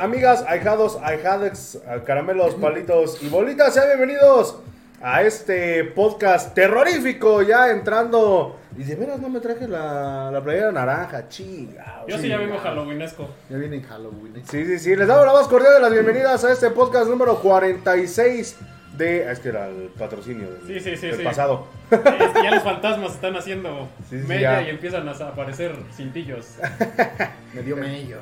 Amigas, ahijados, ahijadex, caramelos, palitos y bolitas, sean bienvenidos a este podcast terrorífico, ya entrando. Y de veras no me traje la, la playera naranja, chica. Yo sí ya vengo halloweenesco. Ya viene en Halloween. ¿eh? Sí, sí, sí, les damos la más cordial de las bienvenidas a este podcast número 46 de... ah, Es que era el patrocinio del, Sí, sí, sí, del sí. pasado. Es que ya los fantasmas están haciendo Sí, sí, media ya. y empiezan a aparecer cintillos. Me dio mello.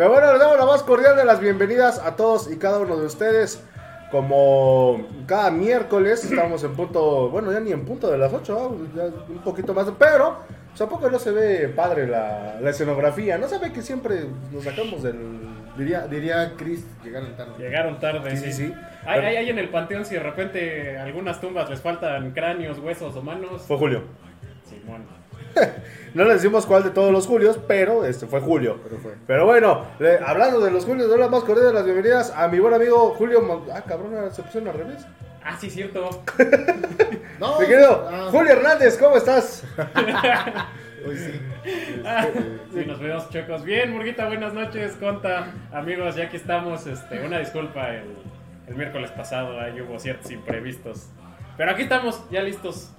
Pero bueno, les damos la más cordial de las bienvenidas a todos y cada uno de ustedes. Como cada miércoles estamos en punto, bueno, ya ni en punto de las 8, ya un poquito más, pero pues, ¿a poco no se ve padre la, la escenografía? ¿No sabe que siempre nos sacamos del... Diría, diría Chris, llegaron tarde. Llegaron tarde. Sí, sí, sí. Hay, hay, hay en el panteón si de repente algunas tumbas les faltan cráneos, huesos o manos. Fue Julio. Simón. No le decimos cuál de todos los Julios, pero este fue Julio. Pero fue. Pero bueno, le- hablando de los Julios, doy la más cordial de las bienvenidas a mi buen amigo Julio... Mon- Ah, cabrón, se pusieron al revés. Ah, sí, cierto. No, Mi querido ah, Julio Hernández, ¿cómo estás? Hoy sí. Ah, Sí, nos vemos, chocos. Bien, Murguita, buenas noches, conta. Amigos, ya aquí estamos. Este, una disculpa, el, el miércoles pasado ahí hubo ciertos imprevistos. Pero aquí estamos, ya listos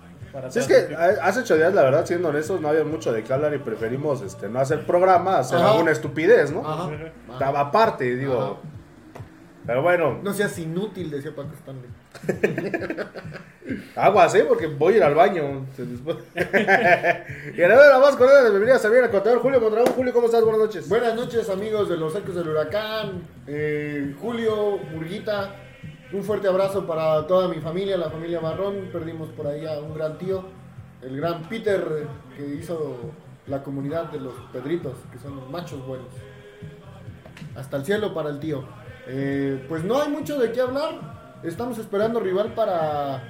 Si es todo. que eh, hace ocho días, la verdad, siendo honestos, no había mucho de qué hablar y preferimos este, no hacer programa, hacer Ajá. alguna estupidez, ¿no? Ajá. Estaba aparte, digo. Ajá. Pero bueno, No seas inútil, decía Paco Stanley. aguas, ¿eh? Porque voy a ir al baño. Y ahora nada más con las bienvenidas también al contador Julio Mondragón. Julio, ¿cómo estás? Buenas noches. Buenas noches, amigos de los Ecos del Huracán. Eh, Julio, Murguita, un fuerte abrazo para toda mi familia, la familia Marrón. Perdimos por ahí a un gran tío, el gran Peter, que hizo la comunidad de los Pedritos, que son machos buenos. Hasta el cielo para el tío. Eh, pues no hay mucho de qué hablar. Estamos esperando rival para,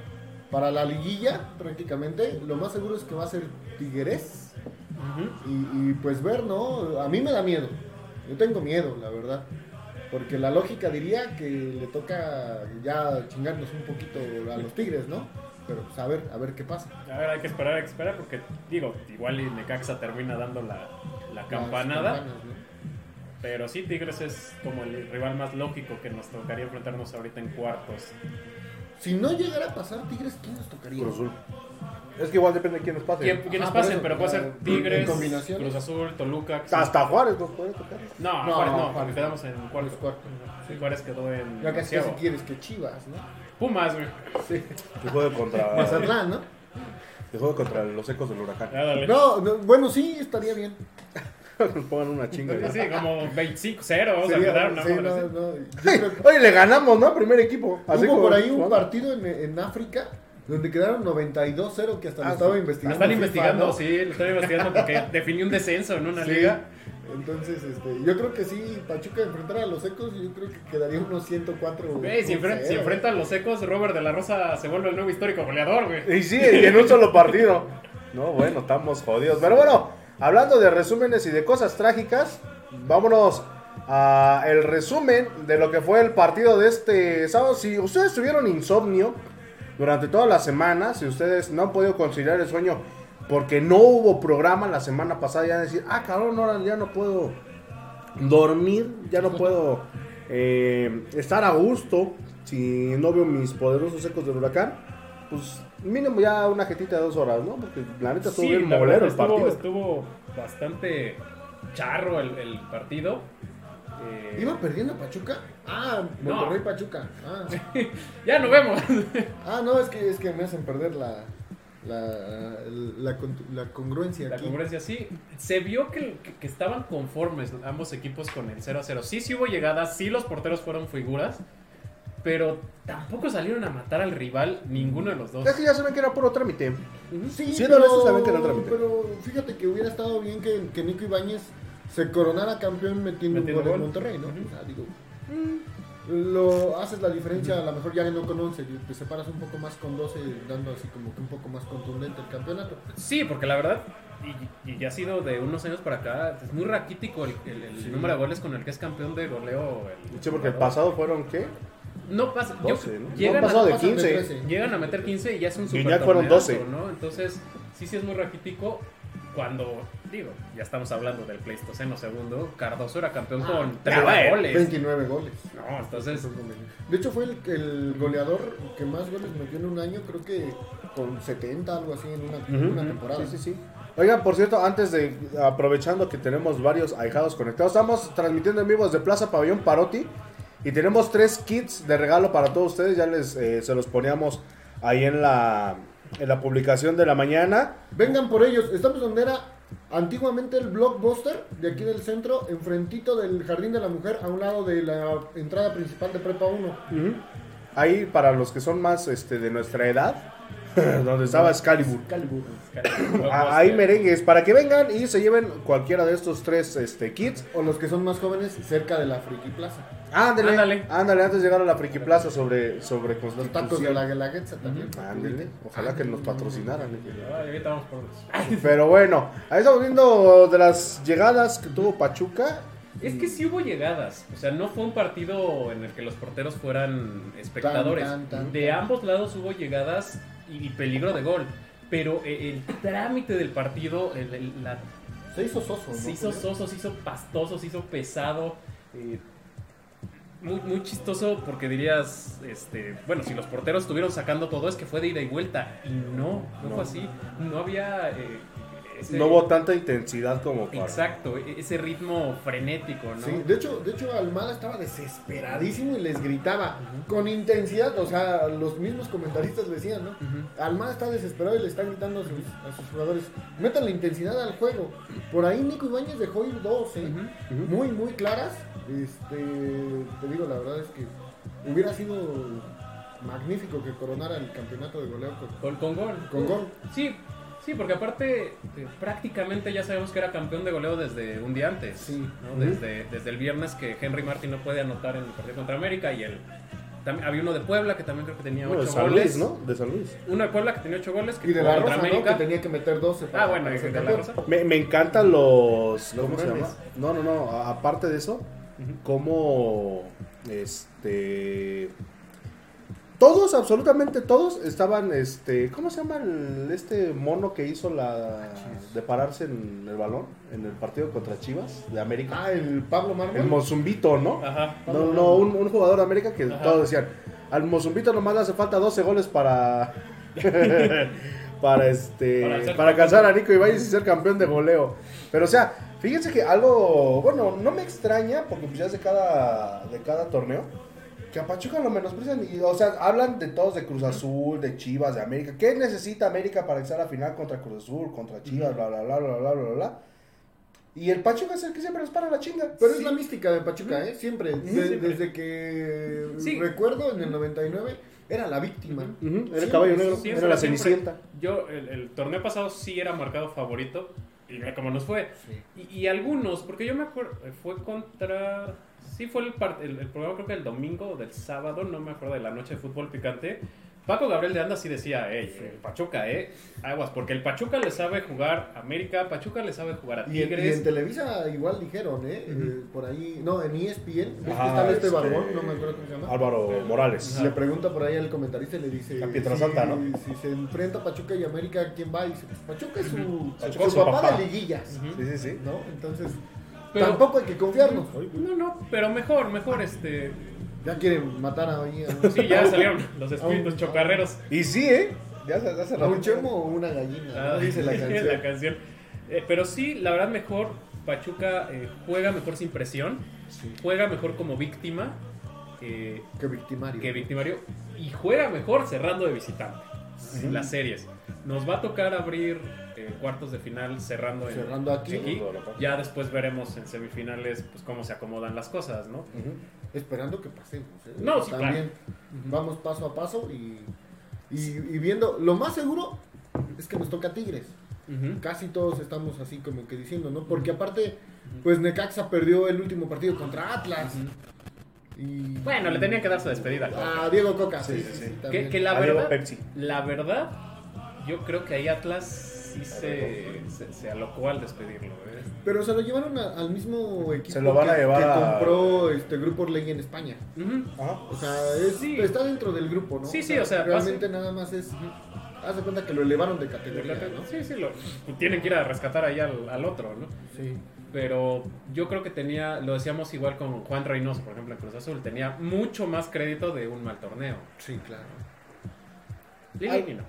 para la liguilla, prácticamente. Lo más seguro es que va a ser Tigres. Y, y, pues ver, ¿no? A mí me da miedo. Yo tengo miedo, la verdad. Porque la lógica diría que le toca ya chingarnos un poquito a los Tigres, ¿no? Pero pues a ver, a ver qué pasa. A ver, hay que esperar, hay que esperar porque, digo, igual y Necaxa termina dando la, la campanada. Pero sí, Tigres es como el rival más lógico que nos tocaría enfrentarnos ahorita en cuartos. Si no llegara a pasar Tigres, ¿quién nos tocaría? Cruz Azul. Es que igual depende de quién nos pase. ¿Quién- ¿Quiénes Ah, por pasen? eso, pero puede ser en Tigres, combinación. Cruz Azul, Toluca. que sí. Hasta Juárez nos puede tocar. No, No, Juárez no, Juárez. porque quedamos en cuartos. Sí, Juárez quedó en Ya casi, casi onceavo. quieres que Chivas, ¿no? Pumas, güey. Sí. Que juegue contra, Mazatlán, ¿no? que juegue contra los ecos del huracán. No, no, bueno, sí, estaría bien. Nos pongan una chinga. Sí, sí, como 25-0 vamos a Sería- quedar, ¿no? sí, Ahora no, no. Que- Oye, le ganamos, ¿no? Primer equipo. Así Hubo como- por ahí un partido en, en África donde quedaron 92-0 que hasta Ah, lo estaba investigando. están FIFA, investigando, ¿no? sí, lo están investigando porque definió un descenso en una Sí. liga. Entonces, este, yo creo que sí, Pachuca enfrentara a los ecos, yo creo que quedaría unos 104. Güey, si, enfren- si cero. enfrentan los ecos, Robert de la Rosa se vuelve el nuevo histórico goleador, güey. Y sí, y en un solo partido. No, bueno, estamos jodidos. Pero bueno, hablando de resúmenes y de cosas trágicas, vámonos a el resumen de lo que fue el partido de este sábado. Si ustedes tuvieron insomnio durante toda la semana, si ustedes no han podido conciliar el sueño porque no hubo programa la semana pasada, ya decir, ah, cabrón, ahora ya no puedo dormir, ya no puedo eh, estar a gusto si no veo mis poderosos ecos del huracán, pues mínimo ya una jetita de dos horas, ¿no? Porque la neta estuvo Sí, bien molero el partido. estuvo, estuvo bastante charro el, el partido. Eh, ¿Iba perdiendo Pachuca? Ah, No. Monterrey Pachuca. Ah. ya no vemos. Ah, no, es que, es que me hacen perder la, la, la, la congruencia La aquí. congruencia sí. Se vio que, estaban conformes ambos equipos con el 0 a 0. Sí, sí hubo llegadas, sí los porteros fueron figuras, pero tampoco salieron a matar al rival ninguno de los dos. Es que ya saben que era puro trámite. Sí, Siendo honestos, saben que no trámite. pero fíjate que hubiera estado bien que, que Nico Ibáñez se coronara campeón metiendo, Metiendo un gol en. Monterrey, ¿no? Ujú. O sea, digo, mm, lo haces la diferencia, a lo mejor ya no con 11, y te separas un poco más con 12, dando así como que un poco más contundente el campeonato. Sí, porque la verdad, y, y ya ha sido de unos años para acá, es muy raquítico el, el- el número de goles con el que es campeón de goleo. el Sí, porque el pasado fueron, ¿qué? No pasa. yo- 12, ¿no? llegan, No, pasado a, de pasan 15. 13. llegan a meter 15 y ya es un super Guiñac fueron torneazo, 12. ¿no? Entonces, sí, sí es muy raquítico. Cuando, digo, ya estamos hablando del Pleistoceno segundo, Cardoso era campeón Ah, con ya, 30 bueno, goles. 29 goles. No, entonces, De hecho, fue el, el goleador que más goles metió en un año, creo que con 70, algo así, en una, temporada. Sí, sí, sí. Oigan, por cierto, antes de, aprovechando que tenemos varios ahijados conectados, estamos transmitiendo en vivo desde Plaza Pabellón Parotti y tenemos tres kits de regalo para todos ustedes, ya les eh, se los poníamos ahí en la, en la publicación de la mañana. Vengan por ellos. Estamos donde era antiguamente el Blockbuster, de aquí del centro, enfrentito del Jardín de la Mujer, a un lado de la entrada principal de Prepa 1. Ujú. Ahí para los que son más este, de nuestra edad, donde estaba Excalibur. Calibur. Ah, Ahí merengues, para que vengan y se lleven cualquiera de estos tres este, kits. O los que son más jóvenes, cerca de la Friki Plaza. Ándale, Ándale. ándale, antes de llegar a la Friki Plaza sobre, sobre Los tacos de la Guelaguetza también. Ándale, ojalá que nos patrocinaran. Ay, ahorita vamos por los- Pero bueno, ahí estamos viendo de las llegadas que tuvo Pachuca. Es que sí hubo llegadas. O sea, no fue un partido en el que los porteros fueran espectadores. Tan, tan, tan, de tan. ambos lados hubo llegadas y, y peligro de gol. Pero eh, el trámite del partido, el- el- la- Se hizo soso, ¿no? se hizo soso, se hizo pastoso, se hizo pesado. eh, muy, muy chistoso porque dirías, este, bueno, si los porteros estuvieron sacando todo es que fue de ida y vuelta. Y no, no, No. fue así. No había... eh, ese- No hubo tanta intensidad como para. Exacto, e- ese ritmo frenético, ¿no? Sí, de hecho, de hecho Almada estaba desesperadísimo y les gritaba con intensidad, o sea, los mismos comentaristas decían, ¿no? Ujú. Almada está desesperado y le está gritando a sus, a sus jugadores, metan la intensidad al juego. Por ahí Nico Ibáñez dejó ir dos, ¿eh? Muy, muy claras. Este, te digo, la verdad es que hubiera sido magnífico que coronara el campeonato de goleo con, Con, con gol. con gol. Sí, sí, porque aparte eh, prácticamente ya sabemos que era campeón de goleo desde un día antes. Sí. ¿no? Ujú. desde, desde el viernes que Henry Martin no puede anotar en el partido contra América y el también había uno de Puebla que también creo que tenía Bueno, de ocho San goles. Luis, ¿no? De San Luis. Uno de Puebla que tenía ocho goles que Y de la Rosa, ¿no? Que tenía que meter 12 para, Ah, bueno, de la. Rosa. Me, me encantan los. Los ¿Cómo se llama? No, no, no. Aparte de eso, Como. Este. Todos, absolutamente todos, estaban, este, ¿cómo se llama el- este mono que hizo la de pararse en el balón en el partido contra Chivas de América? Ah, el Pablo Mármol. el Mozumbito, ¿no? Ajá. No, no, un, un jugador de América que Ajá. todos decían, al Mozumbito nomás le hace falta 12 goles para para este Para para, alcanzar a Nico Ibáñez y ser campeón de goleo. Pero o sea, fíjense que algo, bueno, no me extraña porque pues ya es de cada de cada torneo que a Pachuca lo menosprecian y o sea, hablan de todos de Cruz Azul, de Chivas, de América. ¿Qué necesita América para estar a final contra Cruz Azul, contra Chivas, bla bla bla bla bla bla bla? Y el Pachuca es el que siempre les para la chinga. Pero es la mística de Pachuca, ¿eh? Siempre. De- siempre. Desde que Sí. recuerdo, en el 99, era la víctima. Era el caballo negro, Siempre, era la siempre. cenicienta. Yo, el, el torneo pasado sí era marcado favorito. Y ve cómo nos fue. Y, y algunos, porque yo me acuerdo, fue contra. Sí, fue el, el, el programa, creo que el domingo o del sábado, no me acuerdo de la noche de fútbol picante. Paco Gabriel de Anda sí decía, hey, el Pachuca, eh, aguas, porque el Pachuca le sabe jugar a América, Pachuca le sabe jugar a Y en, y Tigres. en Televisa igual dijeron, ¿eh? Eh, por ahí, no, en ESPN, Ah, está este este, barbón, no me acuerdo cómo se llama. Álvaro Morales. Le pregunta por ahí al comentarista y le dice: A Pietrasanta, si, ¿no? Si se enfrenta Pachuca y América, ¿quién va? Y dice: pues Pachuca es su, Pachuca su papá, papá. de liguillas. Sí, sí, sí. ¿no? Entonces, Pero- tampoco hay que confiarnos. No, no, pero mejor, mejor, este. Ya quieren matar a, ahí a un- Sí, ya salieron los espíritus chocarreros. Y sí, ¿eh? Ya a rato. un chemo o una gallina, Ah, ¿no? dice la canción. la canción. Eh, pero sí, la verdad, mejor. Pachuca eh, juega mejor sin presión. Juega mejor como víctima eh, Que victimario. que victimario. Y juega mejor cerrando de visitante. Las series. Nos va a tocar abrir eh, cuartos de final cerrando, en- Cerrando aquí. Ya después veremos en semifinales pues cómo se acomodan las cosas, ¿no? Esperando que pasemos. ¿eh? No, sí, También vamos paso a paso y, y, y viendo. Lo más seguro es que nos toca Tigres. Casi todos estamos así como que diciendo, ¿no? Porque aparte, pues Necaxa perdió el último partido contra Atlas. Y Bueno, le tenían que dar su despedida. a Diego Coca. Sí, Sí, sí, sí, sí. sí, Que, la A Diego verdad, Pepsi. la verdad, yo creo que ahí Atlas sí se, se, se alocó al despedirlo. ¿eh? Pero se lo llevaron a- al mismo equipo Se lo van a que, llevar que a- compró este grupo Orlegui en España. Ajá. O sea, es- Sí. está dentro del grupo, ¿no? Sí, sí, o sea, realmente nada más es Haz de cuenta que lo elevaron de categoría, ¿no? Sí, sí, lo, tienen que ir a rescatar ahí al, al otro, ¿no? Sí. Pero yo creo que tenía, lo decíamos igual con Juan Reynoso, por ejemplo, en Cruz Azul, tenía mucho más crédito de un mal torneo. Sí, claro. Lilini no.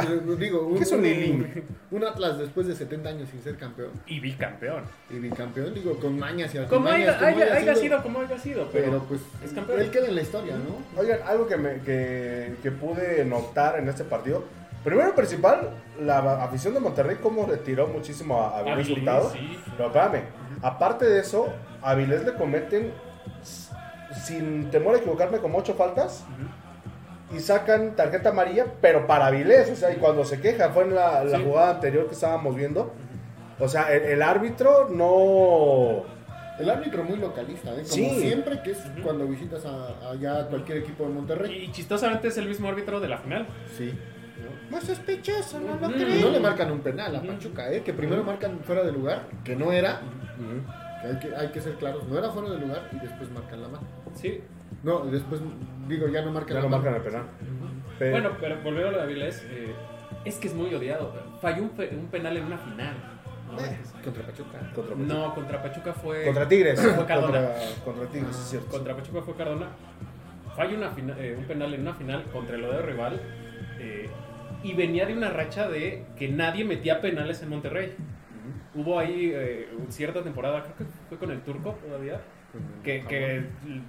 Pero digo, ¿Qué es un Lilín? Un Atlas después de 70 años sin ser campeón. Y bicampeón. Y bicampeón, digo, con mañas y Como haya, como haya- haya haya sido como haya sido, Pero pero, pues es campeón. él queda en la historia, ¿no? Oigan, algo que, me, que, que pude notar en este partido. Primero y principal, la afición de Monterrey como le tiró muchísimo a Avilés Avilés, Hurtado. sí. Pero espérame, aparte de eso, a Avilés le cometen, sin temor a equivocarme, como ocho faltas. Y sacan tarjeta amarilla, pero para Avilés. O sea, y cuando se queja, fue en la, la Sí. jugada anterior que estábamos viendo. O sea, el, el árbitro no... El árbitro muy localista, ¿eh? Como Sí. siempre que es cuando visitas a, allá a cualquier equipo de Monterrey. Y chistosamente es el mismo árbitro de la final. Sí. Muy sospechoso, ¿no lo creen? no le marcan un penal a. Pachuca, ¿eh? Que primero marcan fuera de lugar, que no era. Que hay, que hay que ser claros, no era fuera de lugar y después marcan la mano. Sí. No, después, digo, ya no marcan Ya la no mano. marcan el penal. Pero- Bueno, pero volviendo a lo de Avilés, eh, es que es muy odiado. Falló un, pe- un penal en una final. ¿no? Eh, contra Pachuca. contra, No, contra Pachuca fue. contra Tigres. Fue Cardona. contra, contra Tigres, Ah, es cierto. Contra Pachuca fue Cardona. Falla una fina- eh, un penal en una final contra el de rival. eh, y venía de una racha de que nadie metía penales en Monterrey. Hubo ahí eh, cierta temporada, creo que fue con el turco todavía, que, que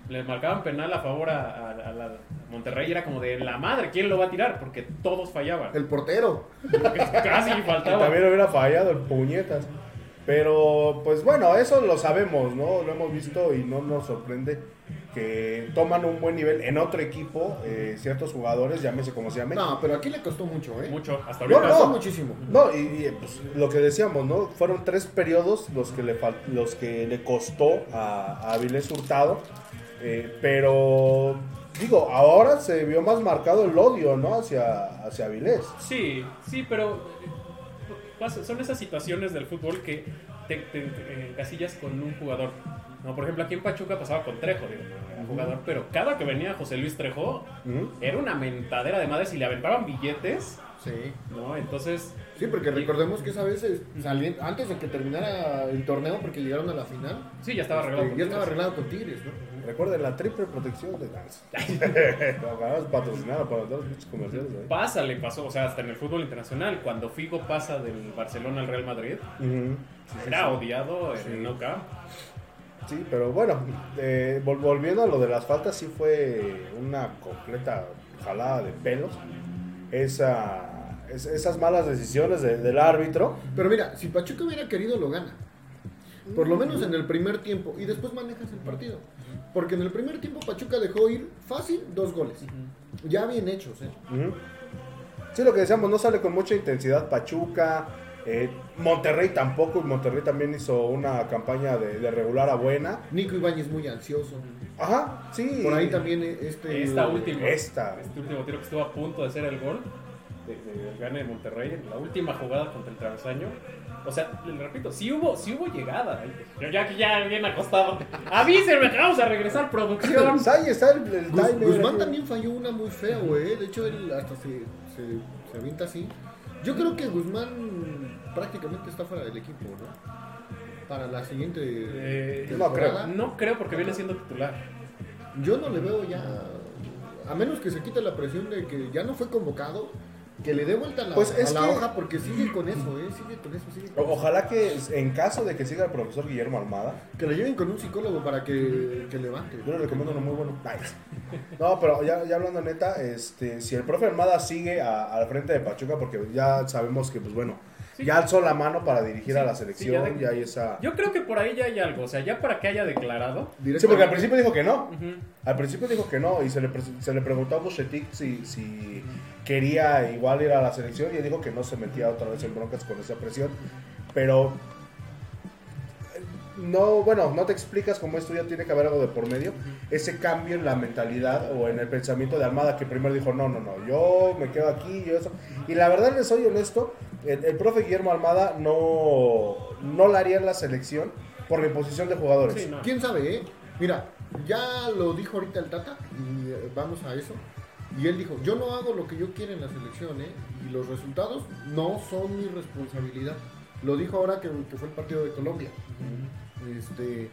le marcaban penal a favor a, a- a la Monterrey era como de la madre, ¿quién lo va a tirar? Porque todos fallaban. El portero. Casi Que faltaba. también hubiera fallado el puñetas. Pero, pues bueno, eso lo sabemos, ¿no? Lo hemos visto y no nos sorprende que toman un buen nivel en otro equipo eh, ciertos jugadores, llámese como se llame. No, pero aquí le costó mucho, ¿eh? Mucho, hasta No, ahorita. Costó no. muchísimo. No, y, y, pues, lo que decíamos, ¿no? Fueron tres periodos los que le, los que le costó a, a Avilés Hurtado. eh, pero, digo, ahora se vio más marcado el odio, ¿no? Hacia, hacia Avilés. Sí, sí, pero eh, son esas situaciones del fútbol que te, te- te encasillas con un jugador. No, por ejemplo, aquí en Pachuca pasaba con Trejo, digo, era jugador, pero cada que venía José Luis Trejo era una mentadera de madres y le aventaban billetes, Sí. ¿no? Entonces, Sí, porque recordemos que esa vez eh, salien- antes de que terminara el torneo, porque llegaron a la final, sí, ya estaba arreglado. este, con ya estaba arreglado con Tigres, ¿no? Recuerden la triple protección de Dance. Ojalá patrocinada para todos los pinches comerciales. ¿eh? Pasa, le pasó, o sea, hasta en el fútbol internacional, cuando Figo pasa del Barcelona al Real Madrid, era odiado en Sí. el No. Sí, pero bueno, eh, vol- volviendo a lo de las faltas, sí fue una completa jalada de pelos. Esa, es- esas malas decisiones de- del árbitro. Pero mira, si Pachuca hubiera querido, lo gana. Por lo menos en el primer tiempo. Y después manejas el partido. Porque en el primer tiempo Pachuca dejó ir fácil dos goles. Ya bien hechos, ¿eh? Sí, lo que decíamos, no sale con mucha intensidad Pachuca. Eh, Monterrey tampoco, y Monterrey también hizo una campaña de, de regular a buena. Nico Ibáñez muy ansioso. Ajá, sí. Por ahí también eh, este... Esta última. Esta. Este último tiro que estuvo a punto de hacer el gol de- de- del gane de Monterrey en la última jugada contra el travesaño. O sea, le repito, sí hubo, sí hubo llegada. Yo ya aquí ya bien acostado. Avísenme que vamos a regresar producción. Ahí está el, el Guz- timer. Guzmán también falló una muy fea, güey. De hecho, él hasta se, se, se avienta así. Yo creo que Guzmán prácticamente está fuera del equipo, ¿no? Para la siguiente Eh, no creo porque viene siendo titular. Yo no le veo ya. A menos que se quite la presión de que ya no fue convocado, que le dé vuelta a la, Pues a es la que- hoja porque sigue con eso, ¿eh? Sigue con eso, sigue con Ojalá que en caso de que siga el profesor Guillermo Almada. Que le lleven con un psicólogo para que, que levante. yo le recomiendo uno muy bueno. Nice. No, pero ya, ya hablando neta, este, si el profe Almada sigue a- al frente de Pachuca, porque ya sabemos que, pues bueno, Sí. ya alzó la mano para dirigir Sí, a la sí, selección, ya de- ya hay esa... Yo creo que por ahí ya hay algo. O sea, ya para que haya declarado. Sí, porque al principio dijo que no. Al principio dijo que no y se le, pre- se le preguntó a Bucetic si, si quería igual ir a la selección y dijo que no se metía otra vez en broncas con esa presión. Pero no, bueno, no te explicas cómo esto ya tiene que haber algo de por medio. Ese cambio en la mentalidad o en el pensamiento de Armada que primero dijo, no, no, no, yo me quedo aquí, yo eso. Y la verdad les soy honesto, el, el profe Guillermo Almada no, no la haría en la selección por la imposición de jugadores. Sí, no. ¿Quién sabe, eh? Mira, ya lo dijo ahorita el Tata, y eh, vamos a eso. Y él dijo, yo no hago lo que yo quiero en la selección, ¿eh? Y los resultados no son mi responsabilidad. Lo dijo ahora que, que fue el partido de Colombia. Este,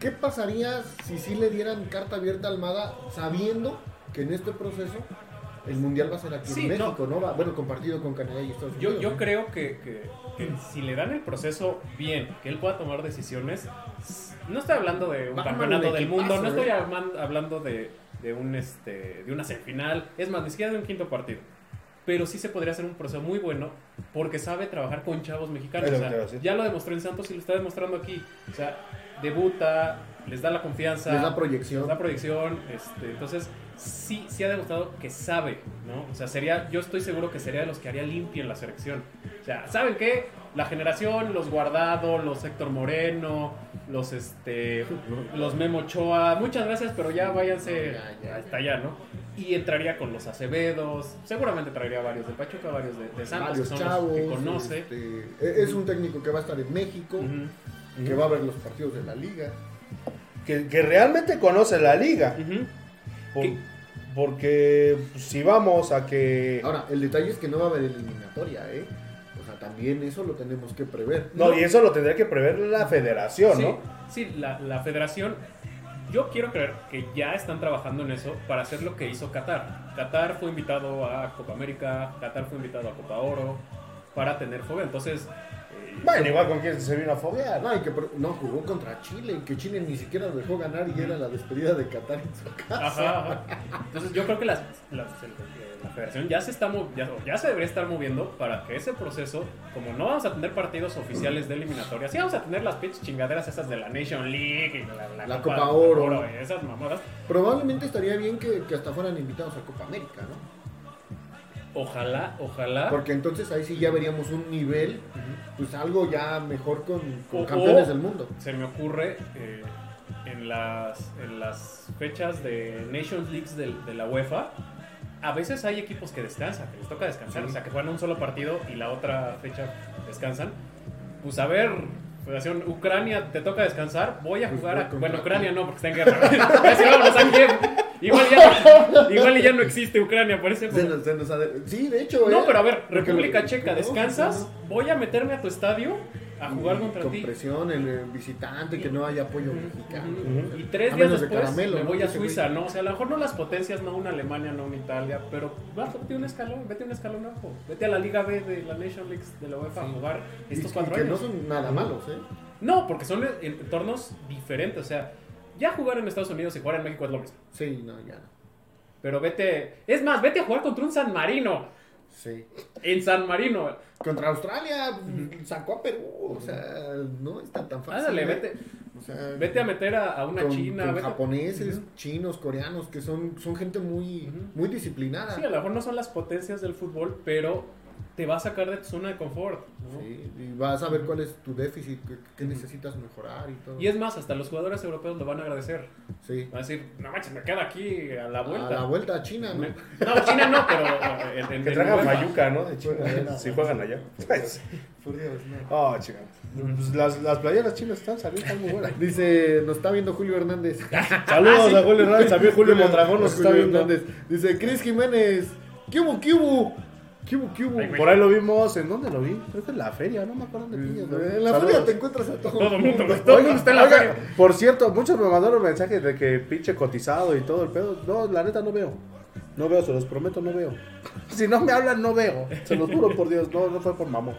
¿Qué pasaría si sí le dieran carta abierta a Almada sabiendo que en este proceso el Mundial va a ser aquí Sí, en no. México, ¿no? Va, bueno, compartido con Canadá y Estados Yo, Unidos. yo ¿no? creo que, que- que si le dan el proceso bien, que él pueda tomar decisiones, no estoy hablando de un campeonato del mundo, no estoy ¿eh? hablando de, de un este de una semifinal, es más, ni siquiera de un quinto partido. Pero sí se podría hacer un proceso muy bueno porque sabe trabajar con chavos mexicanos. O sea, ya lo demostró en Santos y lo está demostrando aquí. O sea, debuta, les da la confianza, Les da proyección. les da proyección. Este, entonces, sí, sí ha demostrado que sabe, ¿no? O sea, sería, yo estoy seguro que sería de los que haría limpio en la selección. O sea, ¿saben qué? La generación, los Guardado, los Héctor Moreno, los este, los Memo Ochoa, muchas gracias, pero ya váyanse Ya, ya, hasta allá, ¿no? Y entraría con los Acevedos, seguramente traería varios de Pachuca, varios de, de Santos, Varios que son chavos. los que conoce. este, e- es un técnico que va a estar en México, que va a ver los partidos de la liga. Que, que realmente conoce la liga. porque pues, si vamos a que... Ahora, el detalle es que no va a haber eliminatoria, ¿eh? Sea, también eso lo tenemos que prever. No, y eso lo tendría que prever la federación, Sí, ¿no? sí, la, la federación, yo quiero creer que ya están trabajando en eso para hacer lo que hizo Qatar. Qatar fue invitado a Copa América, Qatar fue invitado a Copa Oro para tener fuego. Entonces, Bueno, igual con quién se vino a foguear. No, y que no jugó contra Chile, que Chile ni siquiera dejó ganar y era la despedida de Qatar en su casa. Ajá, ajá. Entonces yo creo que las- la federación ya se está ya, ya se debería estar moviendo para que ese proceso, como no vamos a tener partidos oficiales de eliminatoria, sí vamos a tener las pinches chingaderas esas de la Nation League y la, La Copa Oro. y esas mamadas. Probablemente estaría bien que, que hasta fueran invitados a Copa América, ¿no? Ojalá, ojalá. Porque entonces ahí sí ya veríamos un nivel, pues algo ya mejor con, con O- campeones o- del mundo. Se me ocurre eh, en, las, en las fechas de Nations Leagues de, la UEFA, a veces hay equipos que descansan, que les toca descansar, Sí. o sea, que juegan un solo partido y la otra fecha descansan. Pues a ver, Federación, Ucrania te toca descansar, voy a Pues jugar a... Bueno. Ucrania no, porque está en guerra. Igual ya, igual y ya no existe Ucrania, parece. Se nos- se nos ade- sí, de hecho. No, ¿eh? pero a ver, República Checa, descansas, voy a meterme a tu estadio a jugar contra Con ti. presión, el visitante, que no haya apoyo mexicano. Y tres A días de después caramelo, me ¿no? voy a Ese. Suiza, ¿no? O sea, a lo mejor no las potencias, no una Alemania, no una Italia, pero vete un escalón, vete un escalón abajo. Vete a la Liga B de la Nation League de la UEFA a jugar Y- estos y cuatro que años. no son nada malos, ¿eh? No, porque son en- entornos diferentes. O sea, ya jugar en Estados Unidos y jugar en México es lo mismo. Sí, no, ya no. Pero vete. Es más, vete a jugar contra un San Marino. Sí. En San Marino. Contra Australia sacó a Perú, o sea, no está tan fácil. Ándale, ¿eh? vete, O sea, vete a meter a, a una con, China. con vete- japoneses, chinos, coreanos, que son, son gente muy, muy disciplinada. Sí, a lo mejor no son las potencias del fútbol, pero te va a sacar de tu zona de confort. ¿no? Sí, y vas a ver cuál es tu déficit, qué, qué necesitas mejorar y todo. Y es más, hasta los jugadores europeos lo van a agradecer. Sí. Van a decir, no manches, me queda aquí a la vuelta. A la vuelta a China, ¿no? Me- No, China no, pero eh, en, en- Que traigan UEFA. Fayuca, ¿no? De China. Bueno, Si juegan allá. Pues, Por Dios, no. Oh, chica. Pues las, las playeras chinas están saliendo, están muy buenas. Dice, nos está viendo Julio Hernández. Saludos a Julio Hernández, también Julio Mondragón nos está viendo. Hernández. Dice, Cris Jiménez, ¿qué hubo, qué hubo? ¿Qué hubo, qué hubo? Por ahí lo vimos, ¿en dónde lo vi? Creo que en la feria, no me acuerdo dónde pillas. En la Saludos. feria te encuentras a todo. Todo el mundo, mundo. todo el mundo está en la feria. por cierto, muchos me mandaron mensajes de que pinche cotizado y todo el pedo. No, la neta no veo. No veo, se los prometo, no veo. Si no me hablan, no veo. Se los juro por Dios, no, no fue por mamón.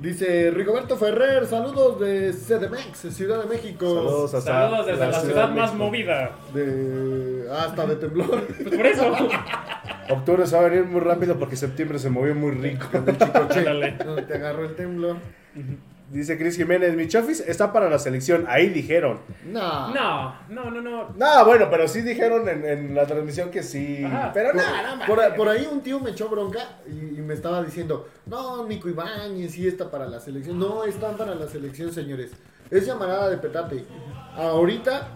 Dice Rigoberto Ferrer, saludos de CDMX, Ciudad de México. Saludos hasta Saludos desde la, ciudad más movida. De... Hasta de temblor. Pues por eso. Octubre se va a venir muy rápido porque septiembre se movió muy rico. Donde te agarró el temblor. Dice Cris Jiménez, mi chofis está para la selección. Ahí dijeron. No. No, no, no, no. No, bueno, pero sí dijeron en, en la transmisión que sí. Ajá. Pero Por, nada, no, por, por ahí un tío me echó bronca y, y me estaba diciendo, no, Nico Ibáñez sí está para la selección. No están para la selección, señores. Es llamarada de petate. Ahorita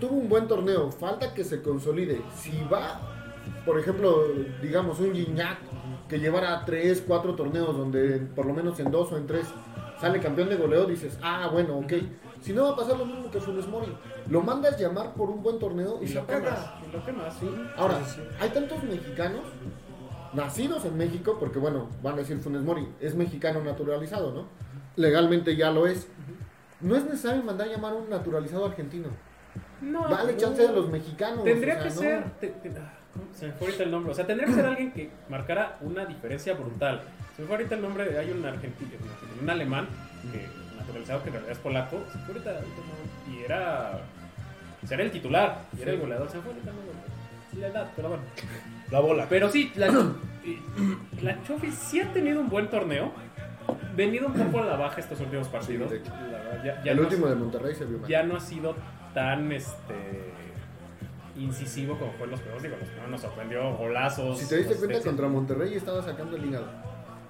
tuvo un buen torneo, falta que se consolide. Si va, por ejemplo, digamos un Gignac que llevara 3, 4 torneos donde por lo menos en dos o en tres sale campeón de goleo, dices, ah, bueno, ok. Si no va a pasar lo mismo que Funes Mori. Lo mandas llamar por un buen torneo y, Y se lo caga. quemas. Y lo quemas, sí. Ahora, Sí, sí, sí. hay tantos mexicanos nacidos en México, porque bueno, van a decir Funes Mori, es mexicano naturalizado, ¿no? Legalmente ya lo es. No es necesario mandar llamar a un naturalizado argentino. No, Dale no. chance a los mexicanos. Tendría o sea, que ¿no? ser. te- te- ¿cómo? Se me fue ahorita el nombre. O sea, tendría que ser alguien que marcara una diferencia brutal. Se me fue ahorita el nombre. de- Hay un argentino, un, alemán, que, naturalizado que en realidad es polaco. Se me fue ahorita, ahorita no- y era. era el titular. Y era el goleador. Se me fue ahorita el nombre. Sí, la edad, pero bueno. La bola. Pero sí, la, y- la Chofis sí ha tenido un buen torneo. Venido un poco a la baja estos últimos partidos. Sí, de hecho. La verdad, ya, ya el no- último de Monterrey se vio mal. ya no ha sido tan este incisivo como fue en los primeros. Digo, los primeros nos sorprendió golazos. Si te diste cuenta, contra Monterrey estaba sacando el hígado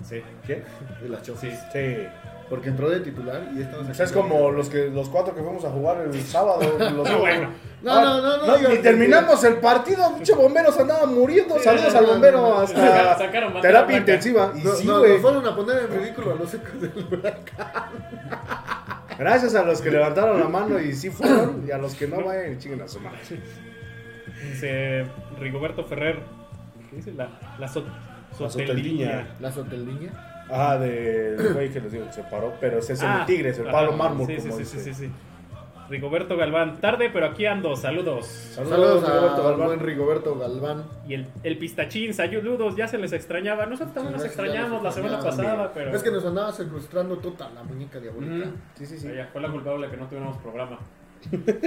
Sí. ¿Qué? de las chofis. Sí. Sí. Porque entró de titular y estaba O sacando. sea, es como los que los cuatro que fuimos a jugar el sábado. Los Ah, bueno. No, no, no, no, Y que- terminamos el partido, pinche bomberos andaban muriendo. Saludos al bombero hasta Sacaron terapia intensiva. Y No, sí, no, güey. nos fueron a poner en ridículo a los ecos del huracán. Gracias a los que levantaron la mano y sí fueron. Y a los que no vayan, chinguen a su madre. Dice Rigoberto Ferrer. ¿Qué dice? La, la so- La soteldiña. La soteldiña. Ajá, del güey que les digo, se paró. Pero ese es el Ah, Tigres, el ajá, Pablo Mármol, Sí, sí, como sí, dice. sí, sí, sí. Rigoberto Galván. Tarde, pero aquí ando. Saludos. Saludos a Roberto buen Galván. Rigoberto Galván. Y el, el pistachín, saludos, ya se les extrañaba. Nosotros también nos ya extrañamos nos la semana pasada, pero. Es que nos andaba secuestrando Tota, la muñeca diabólica. Ujú. Sí, sí, sí. Ella fue la culpable que no tuviéramos programa.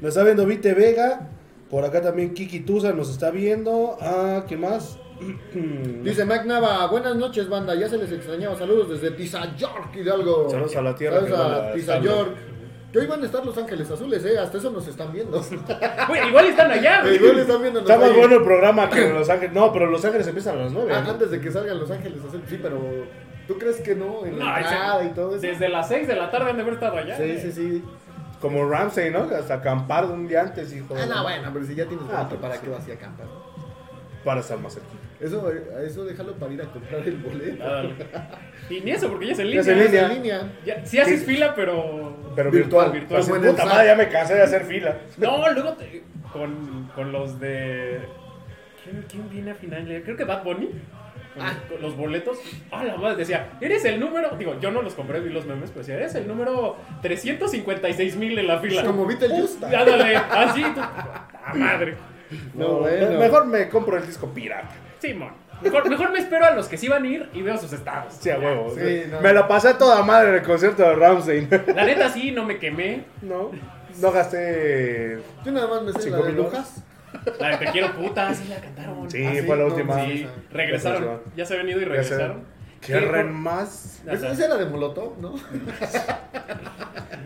Nos está viendo Vite Vega. Por acá también Kiki Tusa nos está viendo. Ah, ¿qué más? Dice Mac Nava, buenas noches banda, ya se les extrañaba, saludos desde York Hidalgo. Saludos a la tierra Saludos a no la York. Que hoy van a estar Los Ángeles Azules, eh, hasta eso nos están viendo. Uy, igual están allá, güey. Igual están viendo Está más bueno el programa que Los Ángeles. No, pero Los Ángeles empiezan a las 9. Ah, antes de que salgan Los Ángeles Azules, sí, pero ¿tú crees que no? En No, la entrada ese- y todo eso. Desde las 6 de la tarde han de haber estado allá. Sí, sí, sí. Como Ramsey, ¿no? Hasta acampar un día antes, hijo. Ah, no, bueno, pero si ya tienes Ah, boleto, pues ¿para sí. qué vas a acampar? Para estar más cerquita. Eso, eso déjalo para ir a comprar el boleto. Ah. Y ni eso, porque ya es en Ya línea. es en línea. Línea. Ya- sí haces Sí. fila, pero. Pero Virtual, virtual. virtual. Puta madre, ya me cansé de hacer fila. No, luego te- con, con los de. ¿Quién, quién viene a final? Creo que Bad Bunny. Ah. los boletos. Ah, la madre decía, eres el número. Digo, yo no los compré, vi los memes, pero decía, eres el número 356 mil en la fila. Como Beetlejuice. Ándale, así. tú- ¡Ah, madre! No, No, bueno. Mejor me compro el disco pirata. Simón. Mejor, mejor me espero a los que sí van a ir y veo sus estados. Sí, a huevo. Sí, no. Me la pasé toda madre en el concierto de Ramsey. La neta sí, no me quemé. no, no gasté. Yo nada más me sé la de mil Lujas. La de Te quiero puta, sí la cantaron. Sí, Ah, sí, fue la última. sí. Regresaron. Ya se habían ido y regresaron. Querren más. Ajá. Esa era de Molotov, ¿no?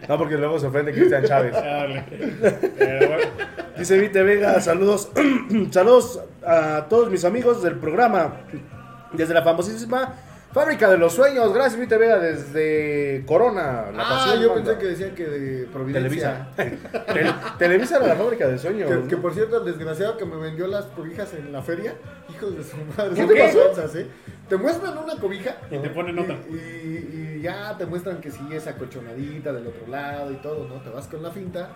No, porque luego se ofende Cristian Chávez. Dale. Pero bueno. Dice Vite Vega, saludos, saludos a todos mis amigos del programa. Desde la famosísima Fábrica de los Sueños. Gracias, Vite Vega, desde Corona. La Ah, Pasión yo Manda. pensé que decía que de Providencia. Televisa. Tel- Televisa era la Fábrica de Sueños. Que, ¿no? que por cierto, el desgraciado que me vendió las cobijas en la feria, hijos de su madre, ¿Qué te pasó? ¿eh? Te muestran una cobija Y te ponen otra. y, y- y ya te muestran que sí es acolchonadita del otro lado y todo, ¿no? Te vas con la finta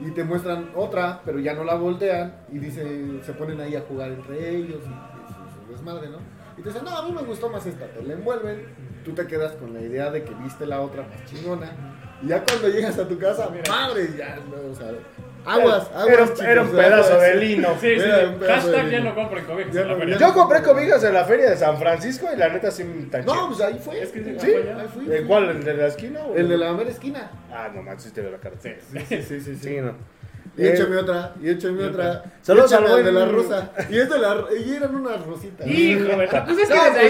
y te muestran otra, pero ya no la voltean y dice, se ponen ahí a jugar entre ellos y, y su desmadre, ¿no? Y te dicen, no, a mí me gustó más esta, te la envuelven, tú te quedas con la idea de que viste la otra más chingona y ya cuando llegas a tu casa, madre, ya, no, o sea, aguas, aguas, Era, chicos, era un pedazo aguas. de lino. Sí, sí. Hashtag ya no compren cobijas en la feria. Yo compré cobijas en la feria de San Francisco y la neta sí me tan No, pues ahí fue. Es que sí, sí, ahí fui. ¿El cuál? ¿El de la esquina? o El de la mera esquina. Ah, no manches, sí te veo la cara. Sí. Sí, sí, sí. Sí, no. Y Eh, échame otra, y échame otra. Saludos al al de la buen- rosa. Y es de la y eran unas rositas. Hijo Pues es que No, desde pues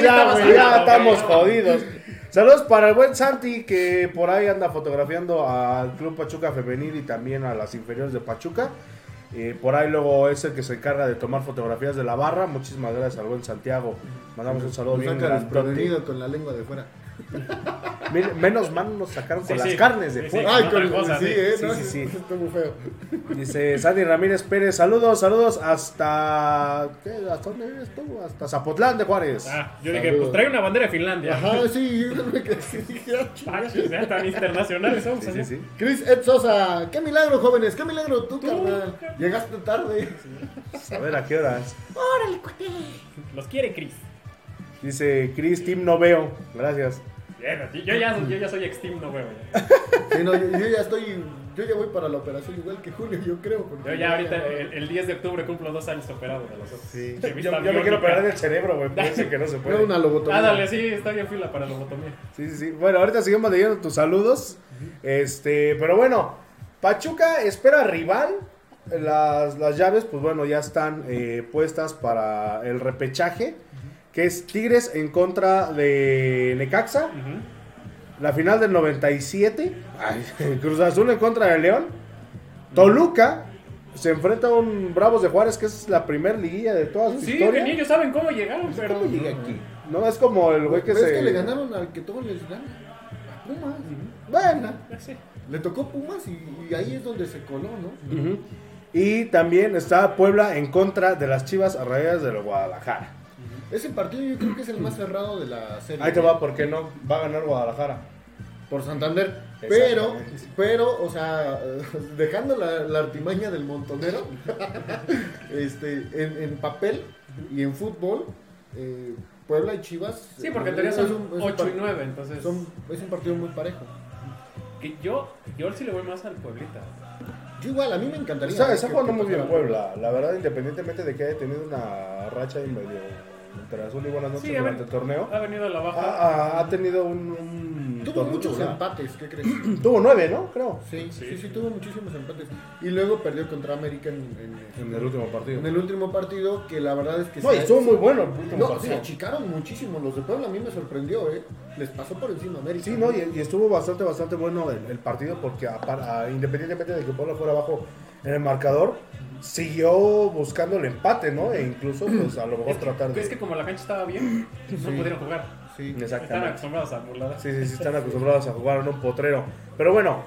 ahí ya, estamos jodidos. Saludos para el buen Santi que por ahí anda fotografiando al Club Pachuca Femenil y también a las inferiores de Pachuca. Eh, por ahí luego es el que se encarga de tomar fotografías de la barra. Muchísimas gracias al buen Santiago. Mandamos un saludo Nos bien saca con la lengua de fuera. Men- Menos mal nos sacaron con Sí, las sí. carnes de sí. Ay, con, cosa, sí, sí. eh, Sí, no, sí, sí. Está muy feo. Dice Sandy Ramírez Pérez, saludos, saludos hasta. ¿qué? ¿Hasta dónde vives tú? Hasta Zapotlán de Juárez. Ah, yo dije, pues trae una bandera de Finlandia. Ajá, sí, dije, ah, Ah, tan internacionales somos Sí, sí, allá. sí. Chris Ed Sosa, qué milagro, jóvenes, qué milagro tú, carnal. Llegaste tarde. A ver, ¿a qué horas? Los quiere Chris. Dice Chris, Team no veo. Gracias. Bien, yo, ya, yo ya soy ex team, no veo. ya. Sí, no, yo, yo ya estoy, yo ya voy para la operación igual que Julio, yo creo. porque Yo ya ahorita, el, el 10 de octubre cumplo dos años operado de los ojos. Sí. Yo, me quiero operar del cerebro, güey. Parece que no se puede. Una lobotomía. Ah, dale, sí, está bien fila para la lobotomía. Sí, sí, sí. Bueno, ahorita seguimos leyendo tus saludos. Este, pero bueno, Pachuca espera rival. Las, las llaves, pues bueno, ya están eh, puestas para el repechaje. Que es Tigres en contra de Necaxa. La final del 97. Cruz Azul en contra de León. Toluca se enfrenta a un Bravos de Juárez, que es la primer liguilla de toda su Sí, historia. que ni ellos saben cómo llegaron, pero. ¿Cómo llegué aquí? No, es como el güey que Pero se. es que le ganaron al que todos les gana. A Pumas. Bueno. Sí. Le tocó Pumas y, y ahí es donde se coló, ¿no? Y también está Puebla en contra de las Chivas Rayadas de Guadalajara. Ese partido yo creo que es el más cerrado de la serie. Ahí te va, ¿por qué no? Va a ganar Guadalajara. Por Santander. Pero, pero, o sea, dejando la, la artimaña del montonero, este, en, en papel y en fútbol, eh, Puebla y Chivas. Sí, porque en eh, teoría es son un- es un 8 y par- 9, entonces. son- es un partido muy parejo. Que yo, yo sí le voy más al Pueblita. Yo igual, a mí me encantaría. Está, ver está jugando muy bien. Puebla. La verdad, independientemente de que haya tenido una racha y medio entre azul y buenas noches Sí, durante el torneo, Ha venido a la baja. ha- ha tenido un, un Tuvo torneo muchos empates, ¿qué crees? Tuvo nueve, ¿no? Creo. Sí, sí, Sí. sí, tuvo muchísimos empates. Y luego perdió contra América en, en- En el último partido. en el último partido, que la verdad es que No, se- estuvo muy bueno el último No, se partido. achicaron muchísimo. Los de Puebla a mí me sorprendió, ¿eh? Les pasó por encima América. Sí, no, y, y estuvo bastante, bastante bueno el, el partido porque a a- independientemente de que Puebla fuera abajo en el marcador, siguió buscando el empate, ¿no? E incluso, pues, a lo mejor Es que, tratar de... es que como la cancha estaba bien, no Sí. pudieron jugar. Sí. Están acostumbrados a burladas. Sí, sí, sí, están acostumbrados a jugar en un potrero. Pero bueno,